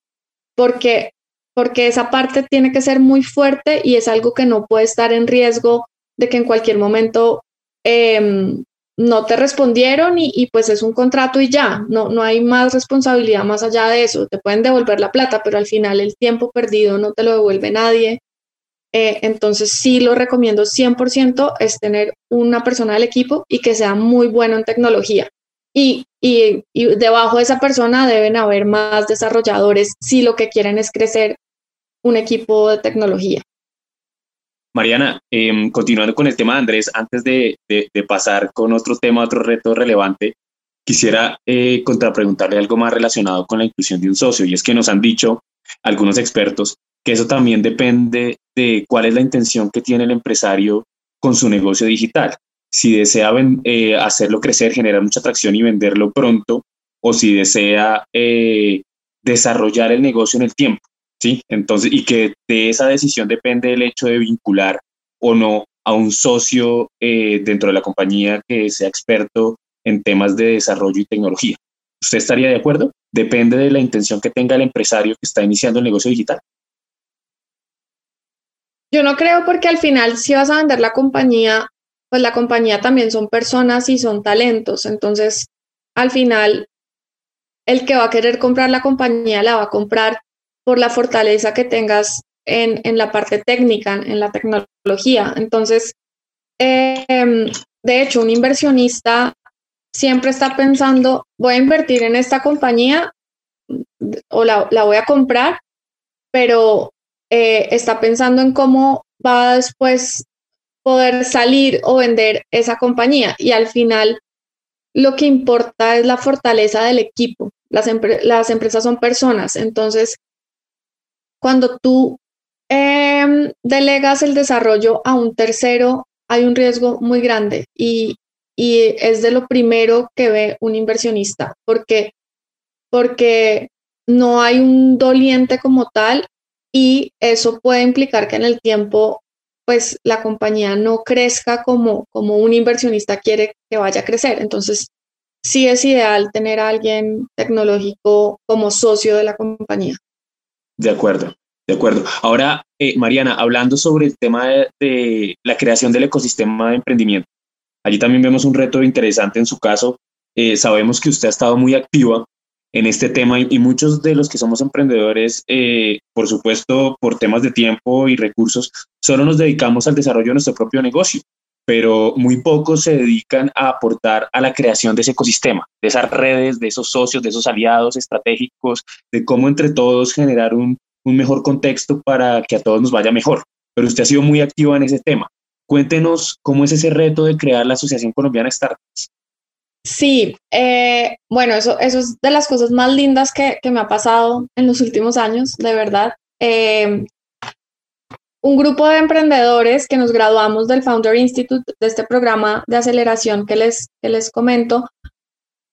porque, porque esa parte tiene que ser muy fuerte y es algo que no puede estar en riesgo de que en cualquier momento em, no te respondieron y, pues es un contrato y ya, no, no hay más responsabilidad más allá de eso. Te pueden devolver la plata, pero al final el tiempo perdido no te lo devuelve nadie. Eh, entonces sí lo recomiendo 100% es tener una persona del equipo y que sea muy bueno en tecnología. Y, y, y debajo de esa persona deben haber más desarrolladores si lo que quieren es crecer un equipo de tecnología. Mariana, em, continuando con el tema de Andrés, antes de, pasar con otro tema, otro reto relevante, quisiera eh, contrapreguntarle algo más relacionado con la inclusión de un socio. Y es que nos han dicho algunos expertos que eso también depende de cuál es la intención que tiene el empresario con su negocio digital. Si desea eh, hacerlo crecer, generar mucha atracción y venderlo pronto, o si desea eh, desarrollar el negocio en el tiempo. ¿sí? Entonces, y que de esa decisión depende el hecho de vincular o no a un socio eh, dentro de la compañía que sea experto en temas de desarrollo y tecnología. ¿Usted estaría de acuerdo? Depende de la intención que tenga el empresario que está iniciando el negocio digital. Yo no creo porque al final si vas a vender la compañía, pues la compañía también son personas y son talentos. Entonces, al final, el que va a querer comprar la compañía la va a comprar por la fortaleza que tengas en, en la parte técnica, en la tecnología. Entonces, em, de hecho, un inversionista siempre está pensando, voy a invertir en esta compañía o la, la voy a comprar, pero eh, está pensando en cómo va después poder salir o vender esa compañía. Y al final, lo que importa es la fortaleza del equipo. Las, las empresas son personas, entonces cuando tú em, delegas el desarrollo a un tercero, hay un riesgo muy grande y, y es de lo primero que ve un inversionista, porque porque no hay un doliente como tal y eso puede implicar que en el tiempo pues la compañía no crezca como, como un inversionista quiere que vaya a crecer. Entonces, sí es ideal tener a alguien tecnológico como socio de la compañía. De acuerdo, de acuerdo. Ahora, eh, Mariana, hablando sobre el tema de, la creación del ecosistema de emprendimiento, allí también vemos un reto interesante en su caso. Eh, sabemos que usted ha estado muy activa en este tema y, muchos de los que somos emprendedores, eh, por supuesto, por temas de tiempo y recursos, solo nos dedicamos al desarrollo de nuestro propio negocio, pero muy pocos se dedican a aportar a la creación de ese ecosistema, de esas redes, de esos socios, de esos aliados estratégicos, de cómo entre todos generar un, un mejor contexto para que a todos nos vaya mejor. Pero usted ha sido muy activa en ese tema. Cuéntenos cómo es ese reto de crear la Asociación Colombiana Startups. Sí, eh, bueno, eso, eso es de las cosas más lindas que, me ha pasado en los últimos años, de verdad. Eh, un grupo de emprendedores que nos graduamos del Founder Institute, de este programa de aceleración que les, les comento,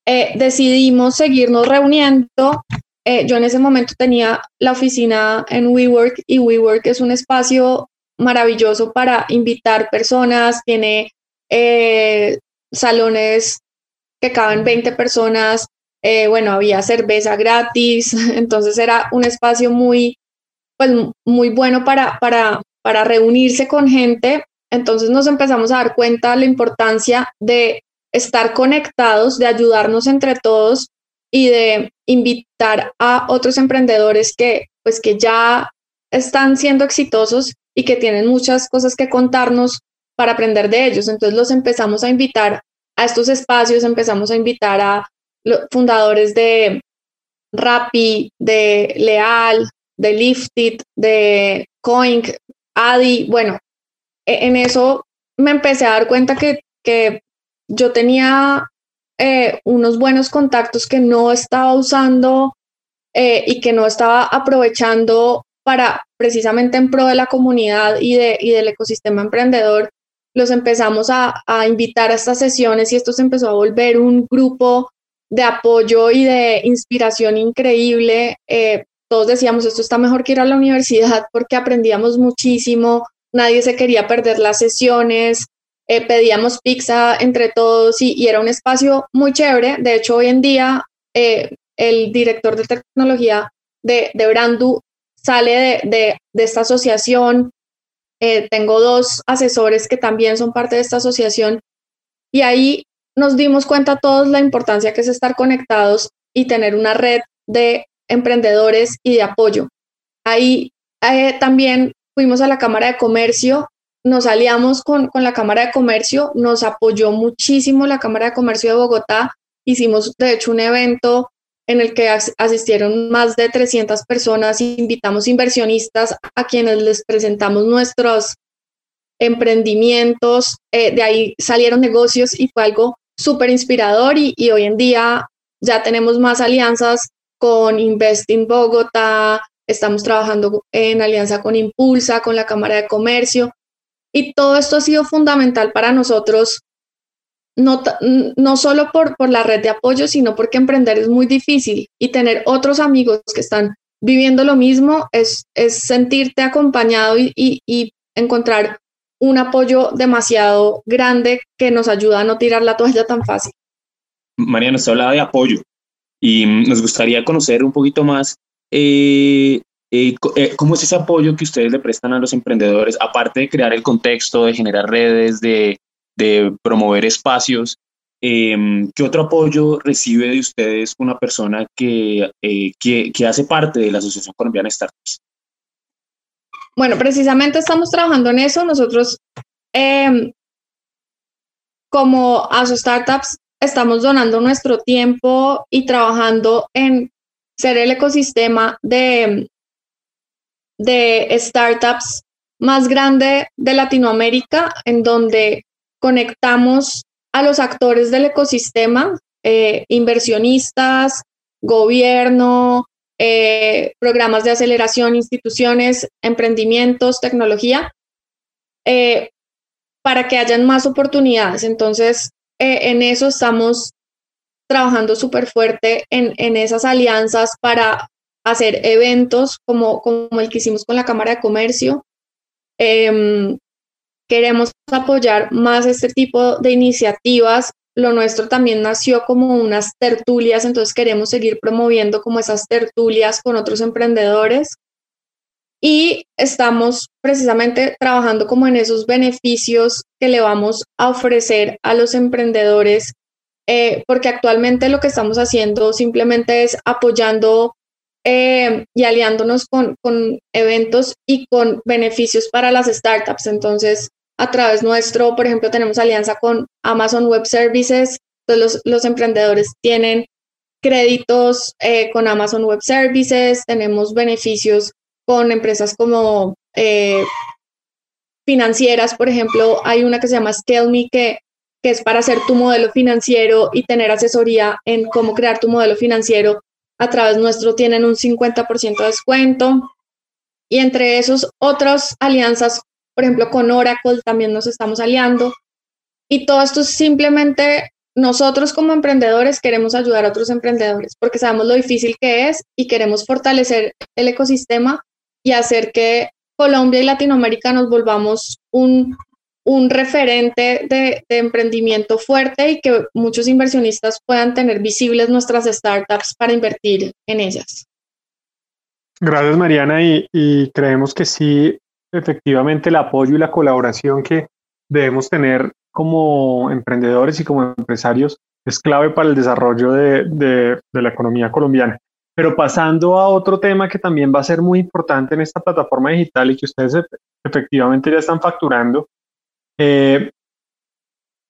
eh, decidimos seguirnos reuniendo. yo en ese momento tenía la oficina en WeWork y WeWork es un espacio maravilloso para invitar personas, tiene salones que caben 20 personas, eh, bueno, había cerveza gratis, entonces era un espacio muy, pues, muy bueno para, para, para reunirse con gente. Entonces nos empezamos a dar cuenta de la importancia de estar conectados, de ayudarnos entre todos y de invitar a otros emprendedores que, pues, que ya están siendo exitosos y que tienen muchas cosas que contarnos para aprender de ellos. Entonces los empezamos a invitar a estos espacios empezamos a invitar a los fundadores de Rappi, de Leal, de Lifted, de Coin, Adi. Bueno, e-, en eso me empecé a dar cuenta que, que yo tenía eh, unos buenos contactos que no estaba usando eh, y que no estaba aprovechando para precisamente en pro de la comunidad y, de, y del ecosistema emprendedor los empezamos a, invitar a estas sesiones y esto se empezó a volver un grupo de apoyo y de inspiración increíble. Eh, todos decíamos, esto está mejor que ir a la universidad porque aprendíamos muchísimo, nadie se quería perder las sesiones, eh, pedíamos pizza entre todos y, era un espacio muy chévere. De hecho, hoy en día eh, el director de tecnología de, de Brandu sale de, de esta asociación, eh, tengo dos asesores que también son parte de esta asociación y ahí nos dimos cuenta todos la importancia que es estar conectados y tener una red de emprendedores y de apoyo. Ahí eh, también fuimos a la Cámara de Comercio, nos aliamos con, con la Cámara de Comercio, nos apoyó muchísimo la Cámara de Comercio de Bogotá, hicimos de hecho un evento en el que asistieron más de 300 personas. Invitamos inversionistas a quienes les presentamos nuestros emprendimientos. Eh, de ahí salieron negocios y fue algo súper inspirador y, hoy en día ya tenemos más alianzas con Investing Bogotá, estamos trabajando en alianza con Impulsa, con la Cámara de Comercio y todo esto ha sido fundamental para nosotros no, no solo por, por la red de apoyo, sino porque emprender es muy difícil y tener otros amigos que están viviendo lo mismo es, es sentirte acompañado y, y, encontrar un apoyo demasiado grande que nos ayuda a no tirar la toalla tan fácil. Mariana, usted hablaba de apoyo y nos gustaría conocer un poquito más eh, eh, eh, cómo es ese apoyo que ustedes le prestan a los emprendedores, aparte de crear el contexto, de generar redes, de, de promover espacios. Em, ¿Qué otro apoyo recibe de ustedes una persona que, eh, que, hace parte de la Asociación Colombiana Startups? Bueno, precisamente estamos trabajando en eso. Nosotros, em, como ASO Startups, estamos donando nuestro tiempo y trabajando en ser el ecosistema de, de startups más grande de Latinoamérica, en donde conectamos a los actores del ecosistema, eh, inversionistas, gobierno, eh, programas de aceleración, instituciones, emprendimientos, tecnología, eh, para que hayan más oportunidades. Entonces, en eso estamos trabajando súper fuerte en, en, esas alianzas para hacer eventos como, como el que hicimos con la Cámara de Comercio. Em, queremos apoyar más este tipo de iniciativas. Lo nuestro también nació como unas tertulias, entonces queremos seguir promoviendo como esas tertulias con otros emprendedores. Y estamos precisamente trabajando como en esos beneficios que le vamos a ofrecer a los emprendedores, eh, porque actualmente lo que estamos haciendo simplemente es apoyando eh, y aliándonos con, con, eventos y con beneficios para las startups. Entonces, a través nuestro, por ejemplo, tenemos alianza con Amazon Web Services, entonces los, emprendedores tienen créditos eh, con Amazon Web Services, tenemos beneficios con empresas como eh, financieras, por ejemplo, hay una que se llama ScaleMe que, que es para hacer tu modelo financiero y tener asesoría en cómo crear tu modelo financiero a través nuestro tienen un 50% de descuento. Y entre esos otras alianzas, por ejemplo, con Oracle también nos estamos aliando. Y todo esto es simplemente nosotros como emprendedores queremos ayudar a otros emprendedores porque sabemos lo difícil que es y queremos fortalecer el ecosistema y hacer que Colombia y Latinoamérica nos volvamos un un referente de, emprendimiento fuerte y que muchos inversionistas puedan tener visibles nuestras startups para invertir en ellas. Gracias, Mariana, y, creemos que sí, efectivamente, el apoyo y la colaboración que debemos tener como emprendedores y como empresarios es clave para el desarrollo de, de, la economía colombiana. Pero pasando a otro tema que también va a ser muy importante en esta plataforma digital y que ustedes efectivamente ya están facturando, eh,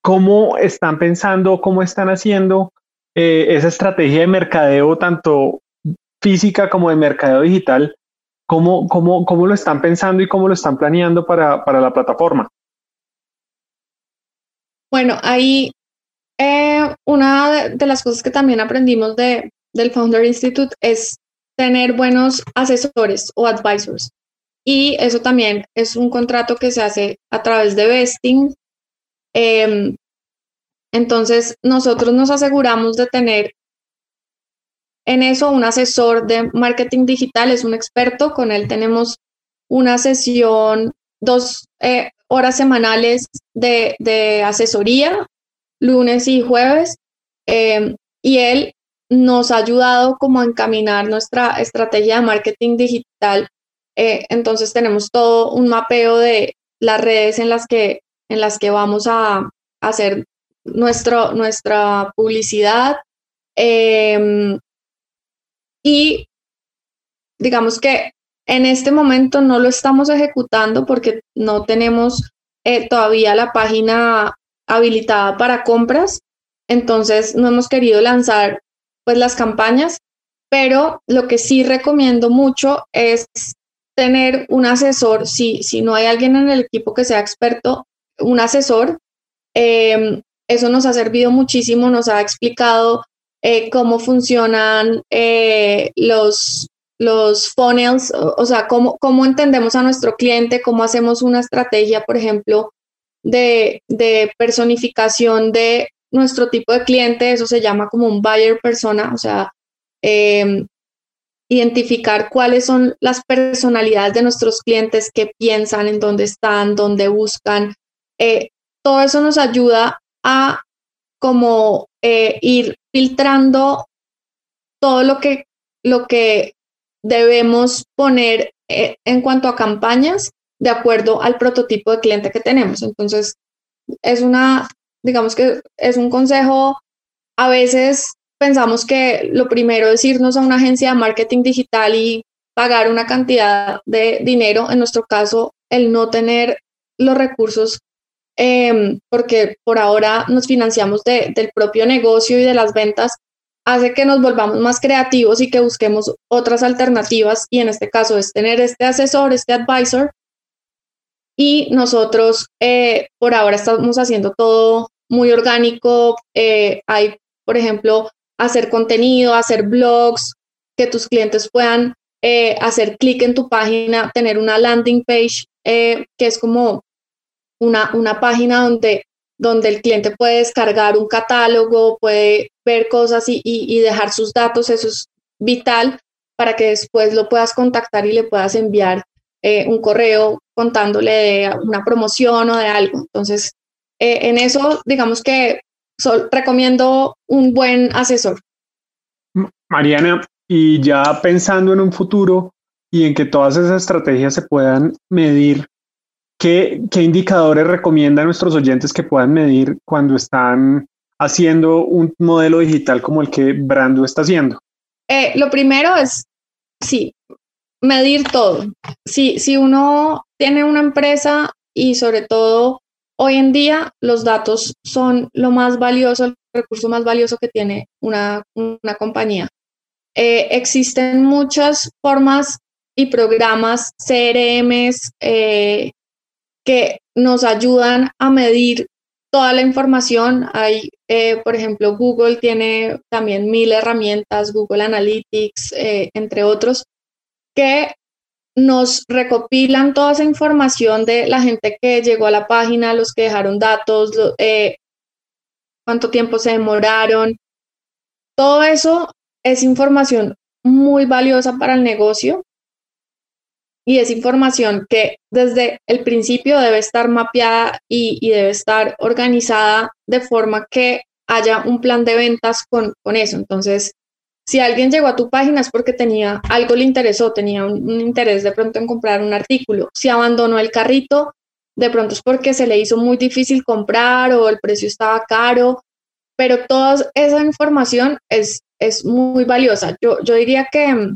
¿Cómo están pensando, cómo están haciendo eh, esa estrategia de mercadeo, tanto física como de mercadeo digital? ¿Cómo, cómo, cómo lo están pensando y cómo lo están planeando para, para la plataforma? Bueno, ahí eh, una de, las cosas que también aprendimos de, del Founder Institute es tener buenos asesores o advisors. Y eso también es un contrato que se hace a través de vesting. Em, entonces, nosotros nos aseguramos de tener en eso un asesor de marketing digital, es un experto, con él tenemos una sesión, dos eh, horas semanales de, asesoría, lunes y jueves, em, y él nos ha ayudado como a encaminar nuestra estrategia de marketing digital. Eh, entonces tenemos todo un mapeo de las redes en las que, en las que vamos a hacer nuestro, nuestra publicidad. Em, y digamos que en este momento no lo estamos ejecutando porque no tenemos eh, todavía la página habilitada para compras. Entonces no hemos querido lanzar pues las campañas, pero lo que sí recomiendo mucho es tener un asesor, si, si no hay alguien en el equipo que sea experto, un asesor. Em, eso nos ha servido muchísimo, nos ha explicado eh, cómo funcionan eh, los, los funnels, o, sea, cómo, cómo, entendemos a nuestro cliente, cómo hacemos una estrategia, por ejemplo, de, de, personificación de nuestro tipo de cliente, eso se llama como un buyer persona, o sea, em, identificar cuáles son las personalidades de nuestros clientes, que piensan, en dónde están, dónde buscan. Eh, todo eso nos ayuda a como ir filtrando todo lo que, lo que debemos poner eh, en cuanto a campañas de acuerdo al prototipo de cliente que tenemos. Entonces, es una, digamos que es un consejo a veces pensamos que lo primero es irnos a una agencia de marketing digital y pagar una cantidad de dinero, en nuestro caso, el no tener los recursos, em, porque por ahora nos financiamos del propio negocio y de las ventas, hace que nos volvamos más creativos y que busquemos otras alternativas y en este caso es tener este asesor, este advisor. Y nosotros eh, por ahora estamos haciendo todo muy orgánico, eh, hay por ejemplo hacer contenido, hacer blogs, que tus clientes puedan eh, hacer clic en tu página, tener una landing page, eh, que es como una, una página donde donde el cliente puede descargar un catálogo, puede ver cosas y, dejar sus datos, eso es vital para que después lo puedas contactar y le puedas enviar eh, un correo contándole de una promoción o de algo. Entonces, eh, en eso, digamos que recomiendo un buen asesor. Mariana, y ya pensando en un futuro y en que todas esas estrategias se puedan medir, ¿qué, indicadores recomiendan nuestros oyentes que puedan medir cuando están haciendo un modelo digital como el que Brando está haciendo? Eh, lo primero es, sí, medir todo. Si, si uno tiene una empresa y sobre todo hoy en día los datos son lo más valioso, el recurso más valioso que tiene una, una compañía. Eh, existen muchas formas y programas CRMs eh, que nos ayudan a medir toda la información. Hay, eh, por ejemplo, Google tiene también mil herramientas, Google Analytics, entre otros, que nos recopilan toda esa información de la gente que llegó a la página, los que dejaron datos, cuánto tiempo se demoraron. Todo eso es información muy valiosa para el negocio y es información que desde el principio debe estar mapeada y, debe estar organizada de forma que haya un plan de ventas con, con, eso. Entonces, si alguien llegó a tu página es porque tenía algo le interesó, tenía un, interés de pronto en comprar un artículo. Si abandonó el carrito, de pronto es porque se le hizo muy difícil comprar o el precio estaba caro, pero toda esa información es es muy valiosa. Yo, yo diría que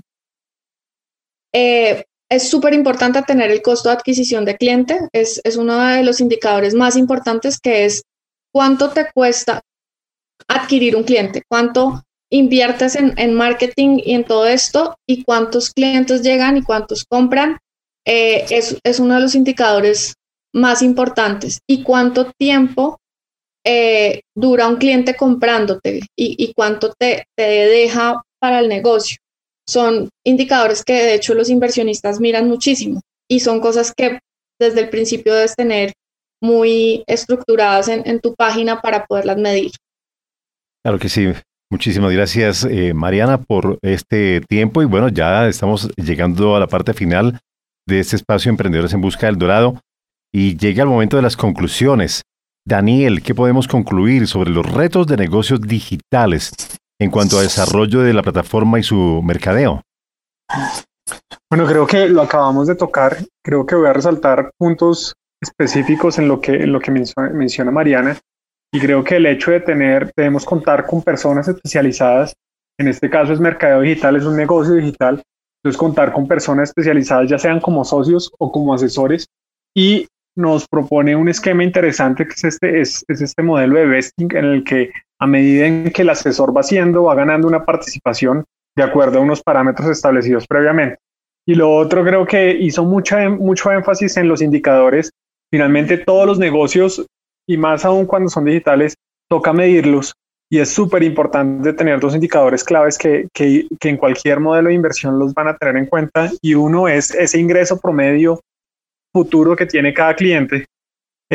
eh, es súper importante tener el costo de adquisición de cliente. Es, es uno de los indicadores más importantes que es cuánto te cuesta adquirir un cliente, cuánto inviertes en, en, marketing y en todo esto y cuántos clientes llegan y cuántos compran. Eh, es, es, uno de los indicadores más importantes y cuánto tiempo eh, dura un cliente comprándote y, cuánto te, te, deja para el negocio. Son indicadores que de hecho los inversionistas miran muchísimo y son cosas que desde el principio debes tener muy estructuradas en, tu página para poderlas medir. Claro que sí. Muchísimas gracias, eh, Mariana, por este tiempo. Y bueno, ya estamos llegando a la parte final de este espacio Emprendedores en Busca del Dorado y llega el momento de las conclusiones. Daniel, ¿qué podemos concluir sobre los retos de negocios digitales en cuanto a desarrollo de la plataforma y su mercadeo? Bueno, creo que lo acabamos de tocar. Creo que voy a resaltar puntos específicos en lo que, en lo que menciona, Mariana. Y creo que el hecho de tener, debemos contar con personas especializadas, en este caso es mercadeo digital, es un negocio digital, entonces contar con personas especializadas, ya sean como socios o como asesores, y nos propone un esquema interesante que es este, es, este modelo de vesting en el que a medida en que el asesor va haciendo, va ganando una participación de acuerdo a unos parámetros establecidos previamente. Y lo otro creo que hizo mucha, mucho énfasis en los indicadores. Finalmente todos los negocios, y más aún cuando son digitales, toca medirlos. Y es súper importante tener dos indicadores claves que, que, que en cualquier modelo de inversión los van a tener en cuenta. Y uno es ese ingreso promedio futuro que tiene cada cliente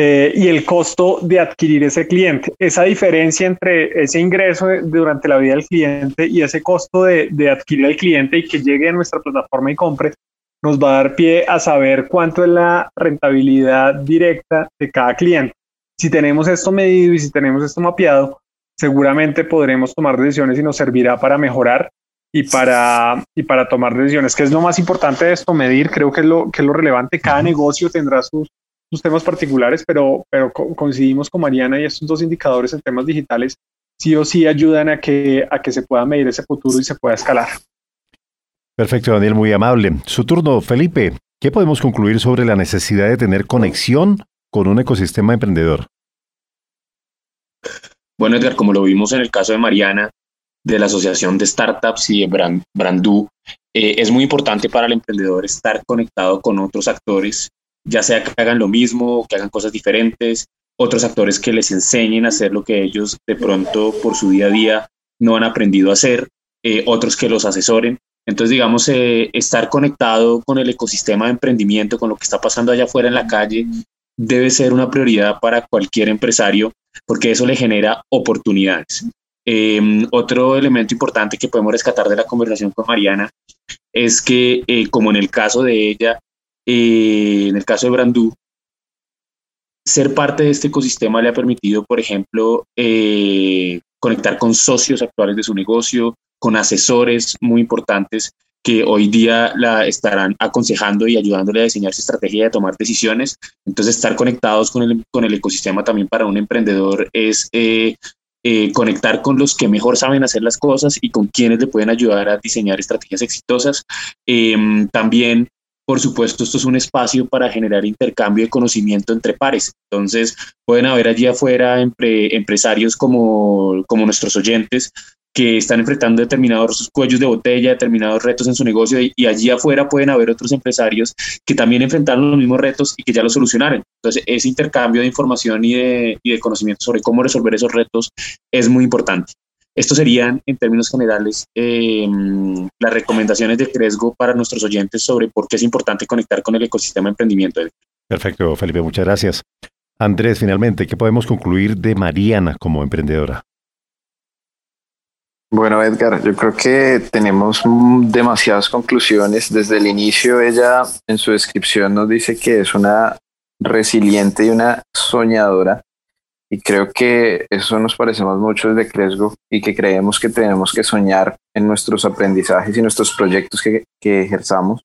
eh, y el costo de adquirir ese cliente. Esa diferencia entre ese ingreso durante la vida del cliente y ese costo de, de adquirir al cliente y que llegue a nuestra plataforma y compre, nos va a dar pie a saber cuánto es la rentabilidad directa de cada cliente. Si tenemos esto medido y si tenemos esto mapeado, seguramente podremos tomar decisiones y nos servirá para mejorar y para, y para tomar decisiones, que es lo más importante de esto, medir, creo que es lo, que es lo relevante, cada negocio tendrá sus, sus temas particulares, pero, pero coincidimos con Mariana y estos dos indicadores en temas digitales sí o sí ayudan a que, a que se pueda medir ese futuro y se pueda escalar. Perfecto, Daniel, muy amable. Su turno, Felipe. ¿Qué podemos concluir sobre la necesidad de tener conexión con un ecosistema emprendedor? Bueno, Edgar, como lo vimos en el caso de Mariana, de la Asociación de Startups y de Brand, Brandú, eh, es muy importante para el emprendedor estar conectado con otros actores, ya sea que hagan lo mismo, que hagan cosas diferentes, otros actores que les enseñen a hacer lo que ellos de pronto por su día a día no han aprendido a hacer, eh, otros que los asesoren. Entonces, digamos, eh, estar conectado con el ecosistema de emprendimiento, con lo que está pasando allá afuera en la calle, debe ser una prioridad para cualquier empresario porque eso le genera oportunidades. Em, otro elemento importante que podemos rescatar de la conversación con Mariana es que, eh, como en el caso de ella, eh, en el caso de Brandú, ser parte de este ecosistema le ha permitido, por ejemplo, eh, conectar con socios actuales de su negocio, con asesores muy importantes que hoy día la estarán aconsejando y ayudándole a diseñar su estrategia de tomar decisiones. Entonces, estar conectados con el, con el ecosistema también para un emprendedor es eh, eh, conectar con los que mejor saben hacer las cosas y con quienes le pueden ayudar a diseñar estrategias exitosas. Em, también por supuesto, esto es un espacio para generar intercambio de conocimiento entre pares. Entonces, pueden haber allí afuera empresarios como, como nuestros oyentes que están enfrentando determinados cuellos de botella, determinados retos en su negocio y, allí afuera pueden haber otros empresarios que también enfrentaron los mismos retos y que ya los solucionaron. Entonces, ese intercambio de información y de, y de conocimiento sobre cómo resolver esos retos es muy importante. Estos serían, en términos generales, em, las recomendaciones de Cresgo para nuestros oyentes sobre por qué es importante conectar con el ecosistema de emprendimiento. Perfecto, Felipe, muchas gracias. Andrés, finalmente, ¿qué podemos concluir de Mariana como emprendedora? Bueno, Edgar, yo creo que tenemos demasiadas conclusiones. Desde el inicio, ella en su descripción nos dice que es una resiliente y una soñadora. Y creo que eso nos parecemos mucho desde Cresgo y que creemos que tenemos que soñar en nuestros aprendizajes y nuestros proyectos que, que ejerzamos.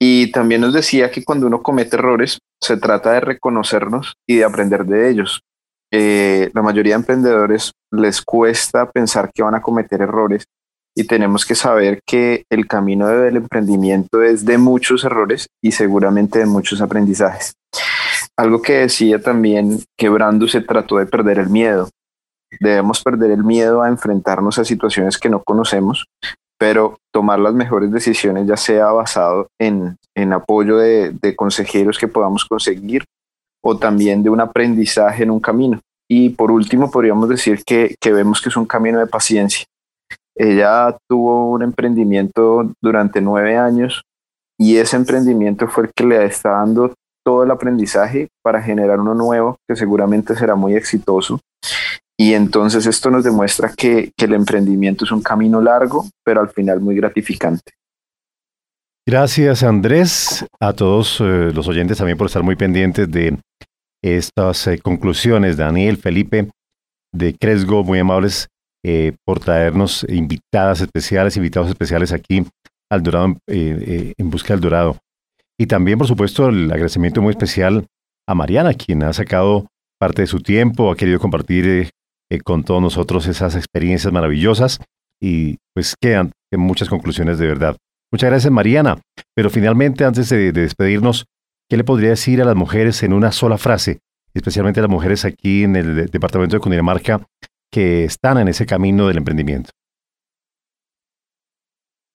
Y también nos decía que cuando uno comete errores, se trata de reconocernos y de aprender de ellos. Eh, la mayoría de emprendedores les cuesta pensar que van a cometer errores y tenemos que saber que el camino del emprendimiento es de muchos errores y seguramente de muchos aprendizajes. Algo que decía también que Brando se trató de perder el miedo. Debemos perder el miedo a enfrentarnos a situaciones que no conocemos, pero tomar las mejores decisiones ya sea basado en, en apoyo de, de consejeros que podamos conseguir o también de un aprendizaje en un camino. Y por último, podríamos decir que, que vemos que es un camino de paciencia. Ella tuvo un emprendimiento durante nueve años y ese emprendimiento fue el que le está dando todo el aprendizaje para generar uno nuevo que seguramente será muy exitoso. Y entonces esto nos demuestra que, el emprendimiento es un camino largo, pero al final muy gratificante. Gracias Andrés, a todos eh, los oyentes también por estar muy pendientes de estas eh, conclusiones. Daniel, Felipe, de Cresgo, muy amables eh, por traernos invitadas especiales, invitados especiales aquí al Dorado, en busca del Dorado. Y también, por supuesto, el agradecimiento muy especial a Mariana, quien ha sacado parte de su tiempo, ha querido compartir con todos nosotros esas experiencias maravillosas y pues quedan muchas conclusiones de verdad. Muchas gracias, Mariana. Pero finalmente, antes de, despedirnos, ¿qué le podría decir a las mujeres en una sola frase, especialmente a las mujeres aquí en el departamento de Cundinamarca que están en ese camino del emprendimiento?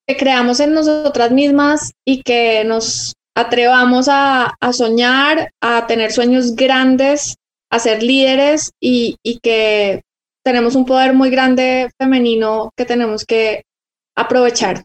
Que creamos en nosotras mismas y que nos atrevamos a, soñar, a tener sueños grandes, a ser líderes y, y que tenemos un poder muy grande femenino que tenemos que aprovechar.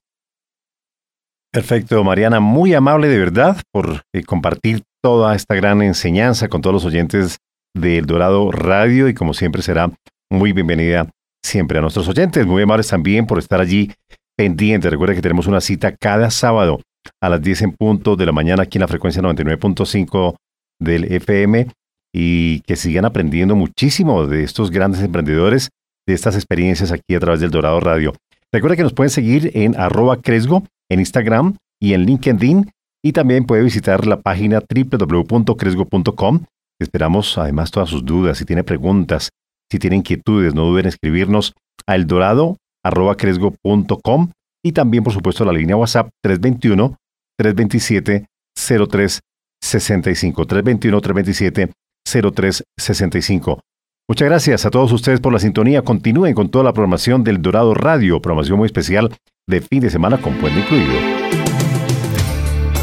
Perfecto, Mariana, muy amable de verdad por eh, compartir toda esta gran enseñanza con todos los oyentes del Dorado Radio y como siempre será muy bienvenida siempre a nuestros oyentes. Muy amables también por estar allí pendientes. Recuerda que tenemos una cita cada sábado a las 10 en punto de la mañana aquí en la frecuencia 99.5 del FM y que sigan aprendiendo muchísimo de estos grandes emprendedores, de estas experiencias aquí a través del Dorado Radio. Recuerda que nos pueden seguir en arroba Cresgo en Instagram y en LinkedIn y también puede visitar la página www.cresgo.com. Esperamos además todas sus dudas, si tiene preguntas, si tiene inquietudes, no duden en escribirnos a eldorado.cresgo.com y también por supuesto la línea WhatsApp 321 327 0365 321 327 0365. Muchas gracias a todos ustedes por la sintonía. Continúen con toda la programación del Dorado Radio, programación muy especial de fin de semana con puente incluido.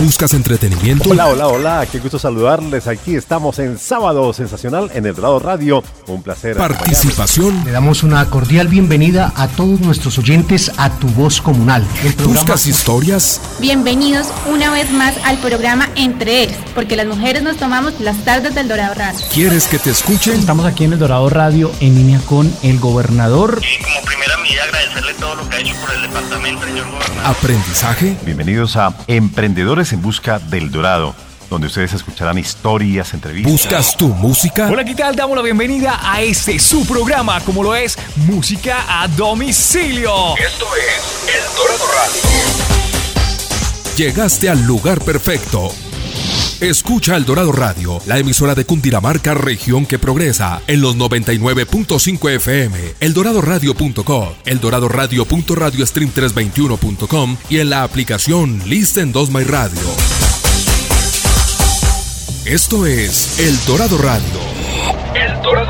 ¿Buscas entretenimiento? Hola, hola, hola, qué gusto saludarles. Aquí estamos en Sábado Sensacional en El Dorado Radio. Un placer. Participación. Le damos una cordial bienvenida a todos nuestros oyentes a Tu Voz Comunal. ¿Buscas historias? Bienvenidos una vez más al programa Entre Eres, porque las mujeres nos tomamos las tardes del Dorado Radio. ¿Quieres que te escuchen? Estamos aquí en El Dorado Radio en línea con el gobernador. Y como primera medida agradecerle todo lo que ha hecho por el departamento, señor gobernador. Aprendizaje. Bienvenidos a Emprendedores en Busca del Dorado, donde ustedes escucharán historias, entrevistas. ¿Buscas tu música? Hola, ¿qué tal? Damos la bienvenida a este su programa, como lo es Música a Domicilio. Esto es El Dorado Radio. Llegaste al lugar perfecto. Escucha El Dorado Radio, la emisora de Cundinamarca, región que progresa, en los 99.5 FM, eldoradoradio.com, eldoradoradio.radiostream321.com y en la aplicación Listen 2 My Radio. Esto es El Dorado Radio. El Dorado